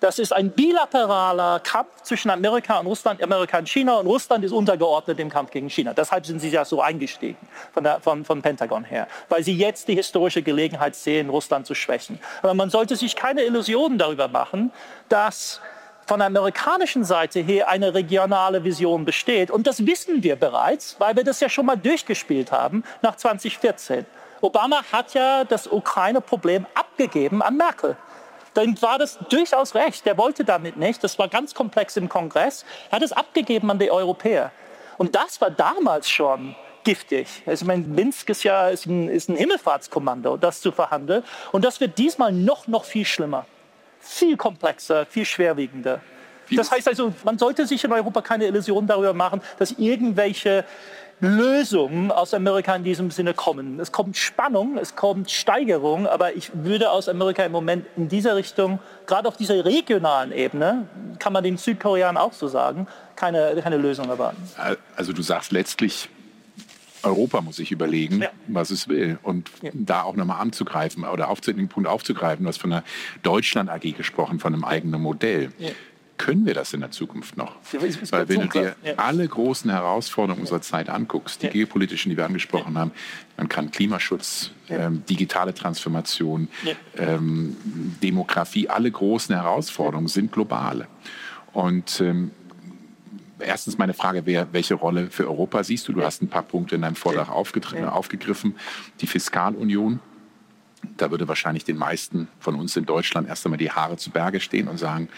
Das ist ein bilateraler Kampf zwischen Amerika und Russland, Amerika und China. Und Russland ist untergeordnet dem Kampf gegen China. Deshalb sind sie ja so eingestiegen von, der, von, von Pentagon her, weil sie jetzt die historische Gelegenheit sehen, Russland zu schwächen. Aber man sollte sich keine Illusionen darüber machen, dass von der amerikanischen Seite her eine regionale Vision besteht. Und das wissen wir bereits, weil wir das ja schon mal durchgespielt haben nach 2014. Obama hat ja das Ukraine-Problem abgegeben an Merkel dann war das durchaus recht. Der wollte damit nicht. Das war ganz komplex im Kongress. Er hat es abgegeben an die Europäer. Und das war damals schon giftig. Also ich meine, Minsk ist ja ist ein, ist ein Himmelfahrtskommando, das zu verhandeln. Und das wird diesmal noch, noch viel schlimmer. Viel komplexer, viel schwerwiegender. Das heißt also, man sollte sich in Europa keine Illusionen darüber machen, dass irgendwelche Lösungen aus Amerika in diesem Sinne kommen. Es kommt Spannung, es kommt Steigerung, aber ich würde aus Amerika im Moment in dieser Richtung, gerade auf dieser regionalen Ebene, kann man den Südkoreanern auch so sagen, keine, keine Lösung erwarten.
Also du sagst letztlich, Europa muss sich überlegen, ja. was es will. Und ja. da auch nochmal anzugreifen oder auf den Punkt aufzugreifen, du hast von der Deutschland AG gesprochen, von einem eigenen Modell. Ja können wir das in der Zukunft noch? Weil wenn du dir alle großen Herausforderungen unserer Zeit anguckst, die ja. geopolitischen, die wir angesprochen ja. haben, man kann Klimaschutz, ja. ähm, digitale Transformation, ähm, Demografie, alle großen Herausforderungen sind globale. Und ähm, erstens meine Frage wäre, welche Rolle für Europa siehst du? Du hast ein paar Punkte in deinem Vortrag aufgegriffen. Die Fiskalunion, da würde wahrscheinlich den meisten von uns in Deutschland erst einmal die Haare zu Berge stehen und sagen,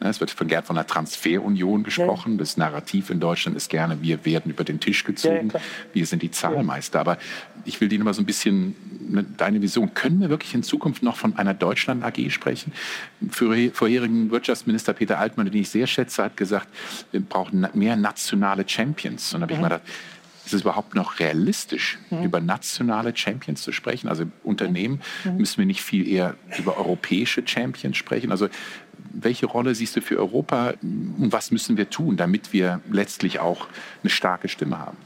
ne, es wird von Gerd von der Transferunion gesprochen. Das Narrativ in Deutschland ist gerne, wir werden über den Tisch gezogen, wir sind die Zahlmeister. Aber ich will dir mal so ein bisschen ne, deine Vision. Können wir wirklich in Zukunft noch von einer Deutschland AG sprechen? Für vorherigen Wirtschaftsminister Peter Altmann, den ich sehr schätze, hat gesagt, wir brauchen mehr nationale Champions. Und da habe ich mal gedacht, ist es überhaupt noch realistisch, mhm. über nationale Champions zu sprechen? Also Unternehmen mhm. müssen wir nicht viel eher über europäische Champions sprechen? Also welche Rolle siehst du für Europa und was müssen wir tun, damit wir letztlich auch eine starke Stimme haben?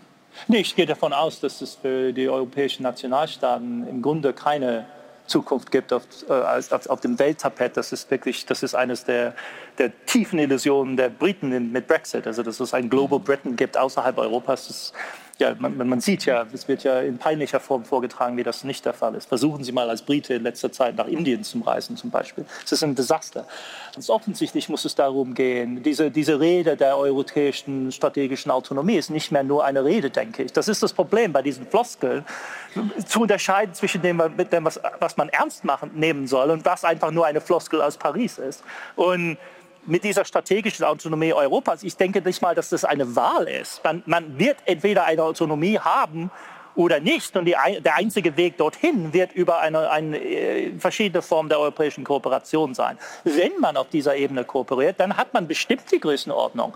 Nee, ich gehe davon aus, dass es für die europäischen Nationalstaaten im Grunde keine Zukunft gibt auf, äh, auf, auf, dem Welttapet. Das ist wirklich, das ist eines der, der tiefen Illusionen der Briten mit Brexit. Also dass es ein Global Britain gibt außerhalb Europas. Das ja, man, man, sieht ja, es wird ja in peinlicher Form vorgetragen, wie das nicht der Fall ist. Versuchen Sie mal als Brite in letzter Zeit nach Indien zu reisen zum Beispiel. Es ist ein Desaster. Ganz offensichtlich muss es darum gehen, diese, diese Rede der europäischen strategischen Autonomie ist nicht mehr nur eine Rede, denke ich. Das ist das Problem bei diesen Floskeln, zu unterscheiden zwischen dem, dem was, was man ernst machen, nehmen soll und was einfach nur eine Floskel aus Paris ist. Und mit dieser strategischen Autonomie Europas, ich denke nicht mal, dass das eine Wahl ist. Man, man wird entweder eine Autonomie haben oder nicht. Und die, der einzige Weg dorthin wird über eine, eine äh, verschiedene Form der europäischen Kooperation sein. Wenn man auf dieser Ebene kooperiert, dann hat man bestimmt die Größenordnung,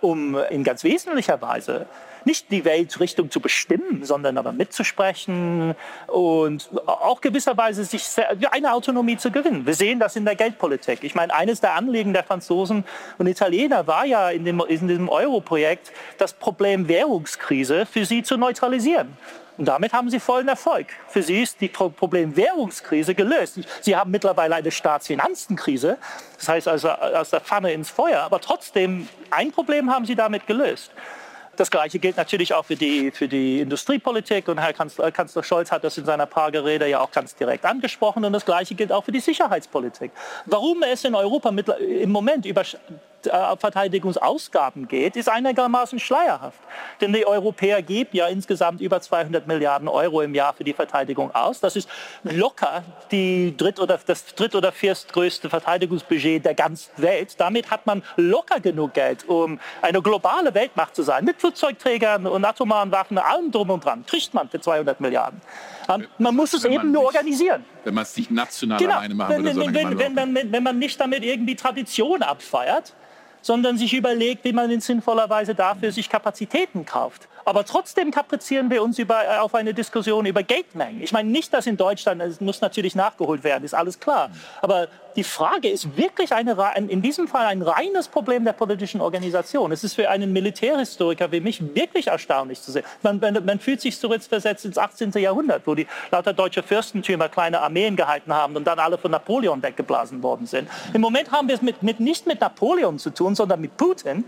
um in ganz wesentlicher Weise nicht die Weltrichtung zu bestimmen, sondern aber mitzusprechen und auch gewisserweise sich eine Autonomie zu gewinnen. Wir sehen das in der Geldpolitik. Ich meine, eines der Anliegen der Franzosen und Italiener war ja in, dem, in diesem Euro-Projekt, das Problem Währungskrise für sie zu neutralisieren. Und damit haben sie vollen Erfolg. Für sie ist die Problem Währungskrise gelöst. Sie haben mittlerweile eine Staatsfinanzenkrise, das heißt also aus der Pfanne ins Feuer, aber trotzdem ein Problem haben sie damit gelöst. Das Gleiche gilt natürlich auch für die, für die Industriepolitik. Und Herr Kanzler, Kanzler Scholz hat das in seiner Prager-Rede ja auch ganz direkt angesprochen. Und das Gleiche gilt auch für die Sicherheitspolitik. Warum es in Europa im Moment über äh, Verteidigungsausgaben geht, ist einigermaßen schleierhaft. Denn die Europäer geben ja insgesamt über 200 Milliarden Euro im Jahr für die Verteidigung aus. Das ist locker die dritt oder, das dritt- oder viertgrößte Verteidigungsbudget der ganzen Welt. Damit hat man locker genug Geld, um eine globale Weltmacht zu sein. Mit Flugzeugträgern und atomaren Waffen, allem drum und dran. Kriegt man für 200 Milliarden. Man muss es eben nur organisieren.
Wenn man es nicht national genau. alleine machen würde,
wenn, wenn, wenn, man, wenn man nicht damit irgendwie Tradition abfeiert, sondern sich überlegt, wie man in sinnvoller Weise dafür sich Kapazitäten kauft. Aber trotzdem kaprizieren wir uns über, äh, auf eine Diskussion über Geldmengen. Ich meine nicht, dass in Deutschland, es muss natürlich nachgeholt werden, ist alles klar. Aber die Frage ist wirklich eine, in diesem Fall ein reines Problem der politischen Organisation. Es ist für einen Militärhistoriker wie mich wirklich erstaunlich zu sehen. Man, man, man fühlt sich zurückversetzt ins 18. Jahrhundert, wo die lauter deutsche Fürstentümer kleine Armeen gehalten haben und dann alle von Napoleon weggeblasen worden sind. Im Moment haben wir es mit, mit, nicht mit Napoleon zu tun, sondern mit Putin.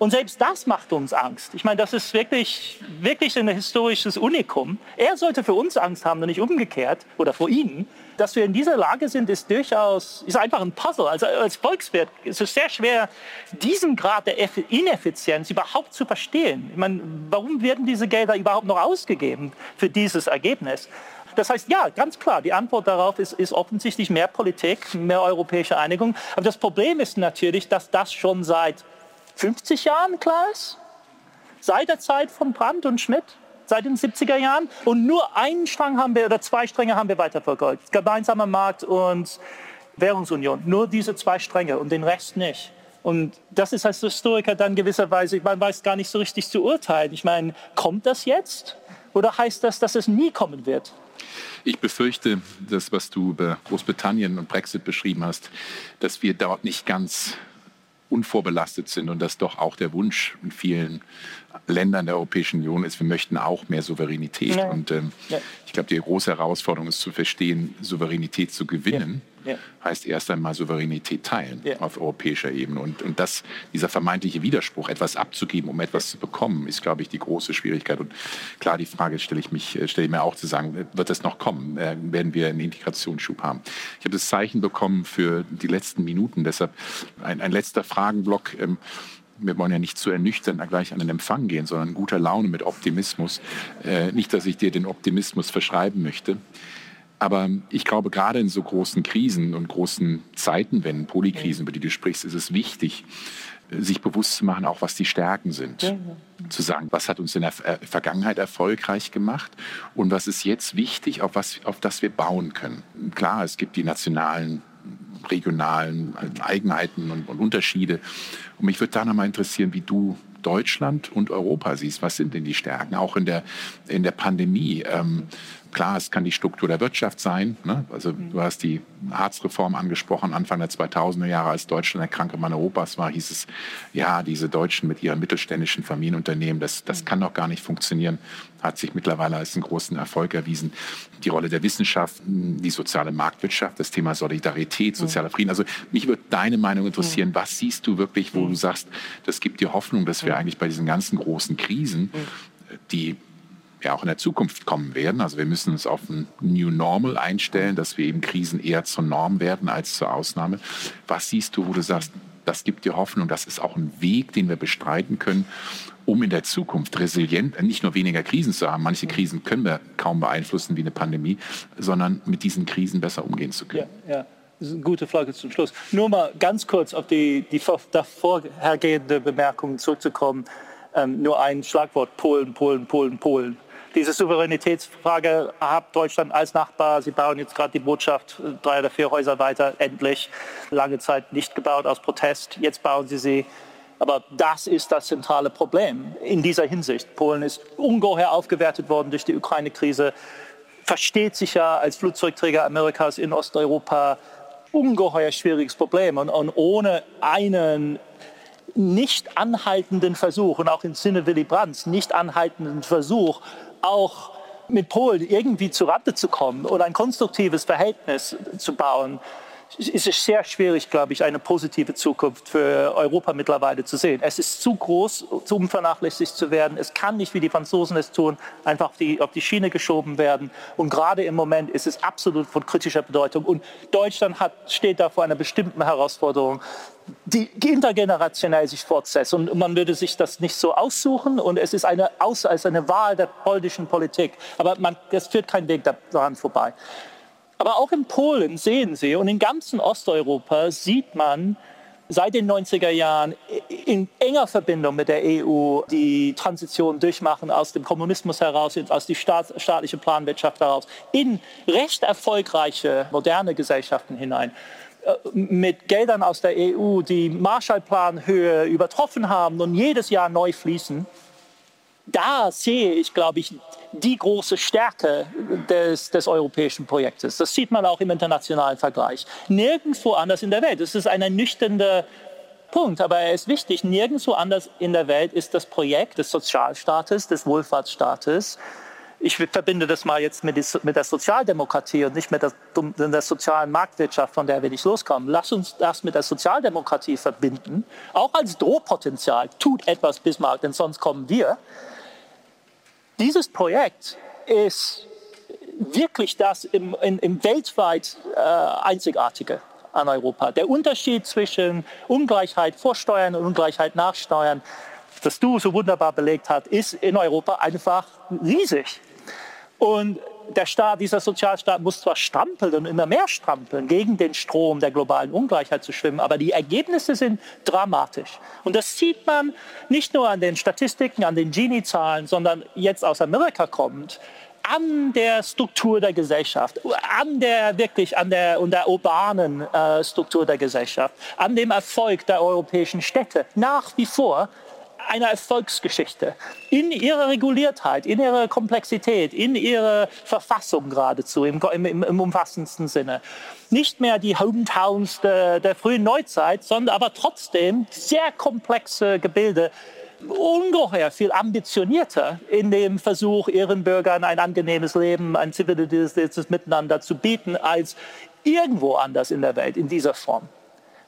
Und selbst das macht uns Angst. Ich meine, das ist wirklich, wirklich ein historisches Unikum. Er sollte für uns Angst haben und nicht umgekehrt oder vor Ihnen. Dass wir in dieser Lage sind, ist durchaus, ist einfach ein Puzzle. Also als Volkswirt ist es sehr schwer, diesen Grad der Ineffizienz überhaupt zu verstehen. Ich meine, warum werden diese Gelder überhaupt noch ausgegeben für dieses Ergebnis? Das heißt, ja, ganz klar, die Antwort darauf ist, ist, offensichtlich mehr Politik, mehr europäische Einigung. Aber das Problem ist natürlich, dass das schon seit 50 Jahren klar ist, seit der Zeit von Brandt und Schmidt, seit den 70er Jahren. Und nur einen Strang haben wir, oder zwei Stränge haben wir weiterverfolgt. Gemeinsamer Markt und Währungsunion. Nur diese zwei Stränge und den Rest nicht. Und das ist als Historiker dann gewisserweise, man weiß gar nicht so richtig zu urteilen. Ich meine, kommt das jetzt? Oder heißt das, dass es nie kommen wird?
Ich befürchte, das, was du über Großbritannien und Brexit beschrieben hast, dass wir dort nicht ganz unvorbelastet sind und dass doch auch der Wunsch in vielen Ländern der Europäischen Union ist, wir möchten auch mehr Souveränität. Ja. Und ähm, ja. ich glaube, die große Herausforderung ist zu verstehen, Souveränität zu gewinnen ja. heißt erst einmal Souveränität teilen ja. auf europäischer Ebene. Und, und das, dieser vermeintliche Widerspruch, etwas abzugeben, um etwas zu bekommen, ist, glaube ich, die große Schwierigkeit. Und klar, die Frage stelle ich, mich, stelle ich mir auch zu sagen, wird das noch kommen? Äh, werden wir einen Integrationsschub haben? Ich habe das Zeichen bekommen für die letzten Minuten, deshalb ein, ein letzter Fragenblock. Ähm, wir wollen ja nicht zu ernüchternd gleich an den Empfang gehen, sondern guter Laune mit Optimismus. Äh, nicht, dass ich dir den Optimismus verschreiben möchte. Aber ich glaube, gerade in so großen Krisen und großen Zeitenwenden, Polykrisen, über die du sprichst, ist es wichtig, sich bewusst zu machen, auch was die Stärken sind. Ja, ja. Zu sagen, was hat uns in der äh, Vergangenheit erfolgreich gemacht und was ist jetzt wichtig, auf, was, auf das wir bauen können. Klar, es gibt die nationalen regionalen Eigenheiten und, und Unterschiede. Und mich würde da nochmal interessieren, wie du Deutschland und Europa siehst. Was sind denn die Stärken, auch in der, in der Pandemie? Ähm, Klar, es kann die Struktur der Wirtschaft sein. Ne? Also du hast die Harzreform angesprochen, Anfang der 2000er Jahre, als Deutschland der kranke Mann Europas war, hieß es, ja, diese Deutschen mit ihren mittelständischen Familienunternehmen, das, das kann doch gar nicht funktionieren. Hat sich mittlerweile als einen großen Erfolg erwiesen. Die Rolle der Wissenschaft, die soziale Marktwirtschaft, das Thema Solidarität, sozialer Frieden. Also mich würde deine Meinung interessieren. Was siehst du wirklich, wo du sagst, das gibt dir Hoffnung, dass wir eigentlich bei diesen ganzen großen Krisen, die ja auch in der Zukunft kommen werden. Also wir müssen uns auf ein New Normal einstellen, dass wir eben Krisen eher zur Norm werden als zur Ausnahme. Was siehst du, wo du sagst, das gibt dir Hoffnung, das ist auch ein Weg, den wir bestreiten können, um in der Zukunft resilient, nicht nur weniger Krisen zu haben, manche Krisen können wir kaum beeinflussen wie eine Pandemie, sondern mit diesen Krisen besser umgehen zu können.
Ja, ja. Das ist eine gute Frage zum Schluss. Nur mal ganz kurz auf die, die vorhergehende Bemerkung zurückzukommen. Ähm, nur ein Schlagwort, Polen, Polen, Polen, Polen diese Souveränitätsfrage hat Deutschland als Nachbar. Sie bauen jetzt gerade die Botschaft drei oder vier Häuser weiter, endlich. Lange Zeit nicht gebaut aus Protest. Jetzt bauen sie sie. Aber das ist das zentrale Problem in dieser Hinsicht. Polen ist ungeheuer aufgewertet worden durch die Ukraine-Krise, versteht sich ja als Flugzeugträger Amerikas in Osteuropa. Ungeheuer schwieriges Problem. Und, und ohne einen nicht anhaltenden Versuch, und auch im Sinne Willy Brandts, nicht anhaltenden Versuch, auch mit Polen irgendwie zu Rande zu kommen oder ein konstruktives Verhältnis zu bauen, ist es sehr schwierig, glaube ich, eine positive Zukunft für Europa mittlerweile zu sehen. Es ist zu groß, um vernachlässigt zu werden. Es kann nicht, wie die Franzosen es tun, einfach auf die, auf die Schiene geschoben werden. Und gerade im Moment ist es absolut von kritischer Bedeutung. Und Deutschland hat, steht da vor einer bestimmten Herausforderung, die intergenerationell sich fortsetzt. Und man würde sich das nicht so aussuchen. Und es ist eine, aus, als eine Wahl der polnischen Politik. Aber man, es führt kein Weg daran vorbei. Aber auch in Polen sehen Sie und in ganzen Osteuropa sieht man seit den 90er Jahren in enger Verbindung mit der EU die Transition durchmachen aus dem Kommunismus heraus, aus die Staat, staatliche Planwirtschaft heraus, in recht erfolgreiche moderne Gesellschaften hinein äh, mit Geldern aus der EU, die Marshallplanhöhe übertroffen haben und jedes Jahr neu fließen. Da sehe ich, glaube ich, die große Stärke des, des europäischen Projektes. Das sieht man auch im internationalen Vergleich. Nirgendwo anders in der Welt. Das ist ein ernüchternder Punkt, aber er ist wichtig. Nirgendwo anders in der Welt ist das Projekt des Sozialstaates, des Wohlfahrtsstaates, ich verbinde das mal jetzt mit, der Sozialdemokratie und nicht mit der, mit der, sozialen Marktwirtschaft, von der wir nicht loskommen. Lass uns das mit der Sozialdemokratie verbinden, auch als Drohpotenzial. Tut etwas, Bismarck, denn sonst kommen wir. Dieses Projekt ist wirklich das im, im, im weltweit äh, Einzigartige an Europa. Der Unterschied zwischen Ungleichheit vor Steuern und Ungleichheit nach Steuern, das du so wunderbar belegt hast, ist in Europa einfach riesig. Und der Staat, dieser Sozialstaat muss zwar strampeln und immer mehr strampeln, gegen den Strom der globalen Ungleichheit zu schwimmen, aber die Ergebnisse sind dramatisch. Und das sieht man nicht nur an den Statistiken, an den Gini-Zahlen, sondern jetzt aus Amerika kommt, an der Struktur der Gesellschaft, an der wirklich an der, und der urbanen äh, Struktur der Gesellschaft, an dem Erfolg der europäischen Städte nach wie vor einer Erfolgsgeschichte. In ihrer Reguliertheit, in ihrer Komplexität, in ihrer Verfassung geradezu, im, im, im umfassendsten Sinne. Nicht mehr die Hometowns der, der frühen Neuzeit, sondern aber trotzdem sehr komplexe Gebilde, ungeheuer viel ambitionierter in dem Versuch, ihren Bürgern ein angenehmes Leben, ein zivilisiertes Miteinander zu bieten, als irgendwo anders in der Welt in dieser Form.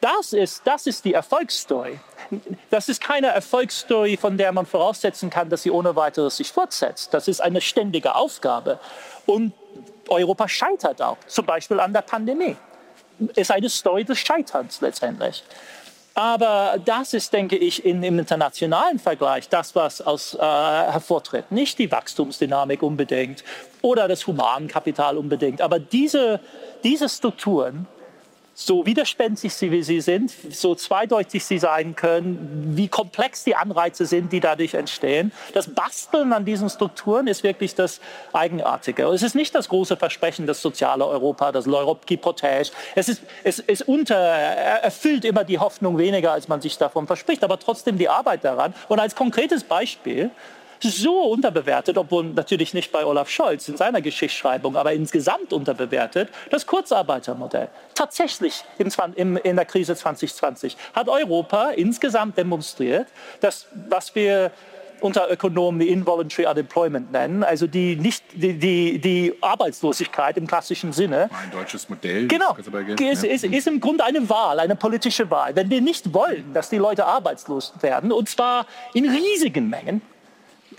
Das ist, das ist die Erfolgsstory. Das ist keine Erfolgsstory, von der man voraussetzen kann, dass sie ohne weiteres sich fortsetzt. Das ist eine ständige Aufgabe. Und Europa scheitert auch, zum Beispiel an der Pandemie. Ist eine Story des Scheiterns letztendlich. Aber das ist, denke ich, in, im internationalen Vergleich das, was aus, äh, hervortritt. Nicht die Wachstumsdynamik unbedingt oder das Humankapital unbedingt, aber diese, diese Strukturen so widerspenstig sie wie sie sind, so zweideutig sie sein können, wie komplex die Anreize sind, die dadurch entstehen. Das Basteln an diesen Strukturen ist wirklich das Eigenartige. es ist nicht das große Versprechen, das soziale Europa, das L'Europe protège. Es, ist, es, es unter, erfüllt immer die Hoffnung weniger, als man sich davon verspricht, aber trotzdem die Arbeit daran. Und als konkretes Beispiel, so unterbewertet, obwohl natürlich nicht bei Olaf Scholz in seiner Geschichtsschreibung, aber insgesamt unterbewertet, das Kurzarbeitermodell. Tatsächlich in, der Krise 2020 hat Europa insgesamt demonstriert, dass was wir unter Ökonomen die Involuntary Unemployment nennen, also die, nicht, die, die, die Arbeitslosigkeit im klassischen Sinne.
Ein deutsches Modell.
Genau, ist, ist, ist im Grunde eine Wahl, eine politische Wahl. Wenn wir nicht wollen, dass die Leute arbeitslos werden, und zwar in riesigen Mengen,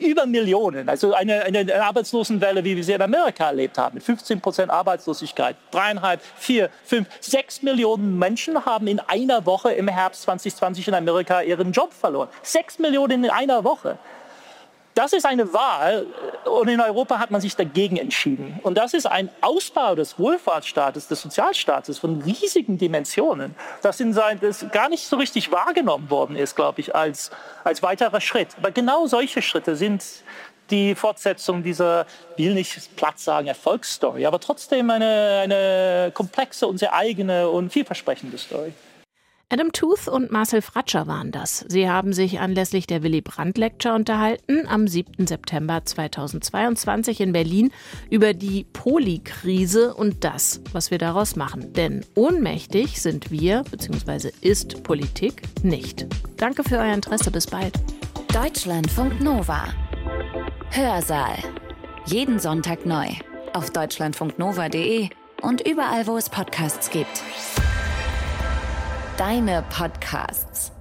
über Millionen, also eine, eine Arbeitslosenwelle, wie wir sie in Amerika erlebt haben, mit 15 Prozent Arbeitslosigkeit, dreieinhalb, vier, fünf, sechs Millionen Menschen haben in einer Woche im Herbst 2020 in Amerika ihren Job verloren. Sechs Millionen in einer Woche. Das ist eine Wahl und in Europa hat man sich dagegen entschieden. Und das ist ein Ausbau des Wohlfahrtsstaates, des Sozialstaates von riesigen Dimensionen, das, in sein, das gar nicht so richtig wahrgenommen worden ist, glaube ich, als, als weiterer Schritt. Aber genau solche Schritte sind die Fortsetzung dieser, will nicht platt sagen, Erfolgsstory, aber trotzdem eine, eine komplexe und sehr eigene und vielversprechende Story.
Adam Tooth und Marcel Fratscher waren das. Sie haben sich anlässlich der Willy Brandt Lecture unterhalten am 7. September 2022 in Berlin über die Polikrise und das, was wir daraus machen. Denn ohnmächtig sind wir bzw. ist Politik nicht. Danke für euer Interesse. Bis bald.
Deutschlandfunk Nova. Hörsaal. Jeden Sonntag neu. Auf deutschlandfunknova.de und überall, wo es Podcasts gibt deine Podcasts.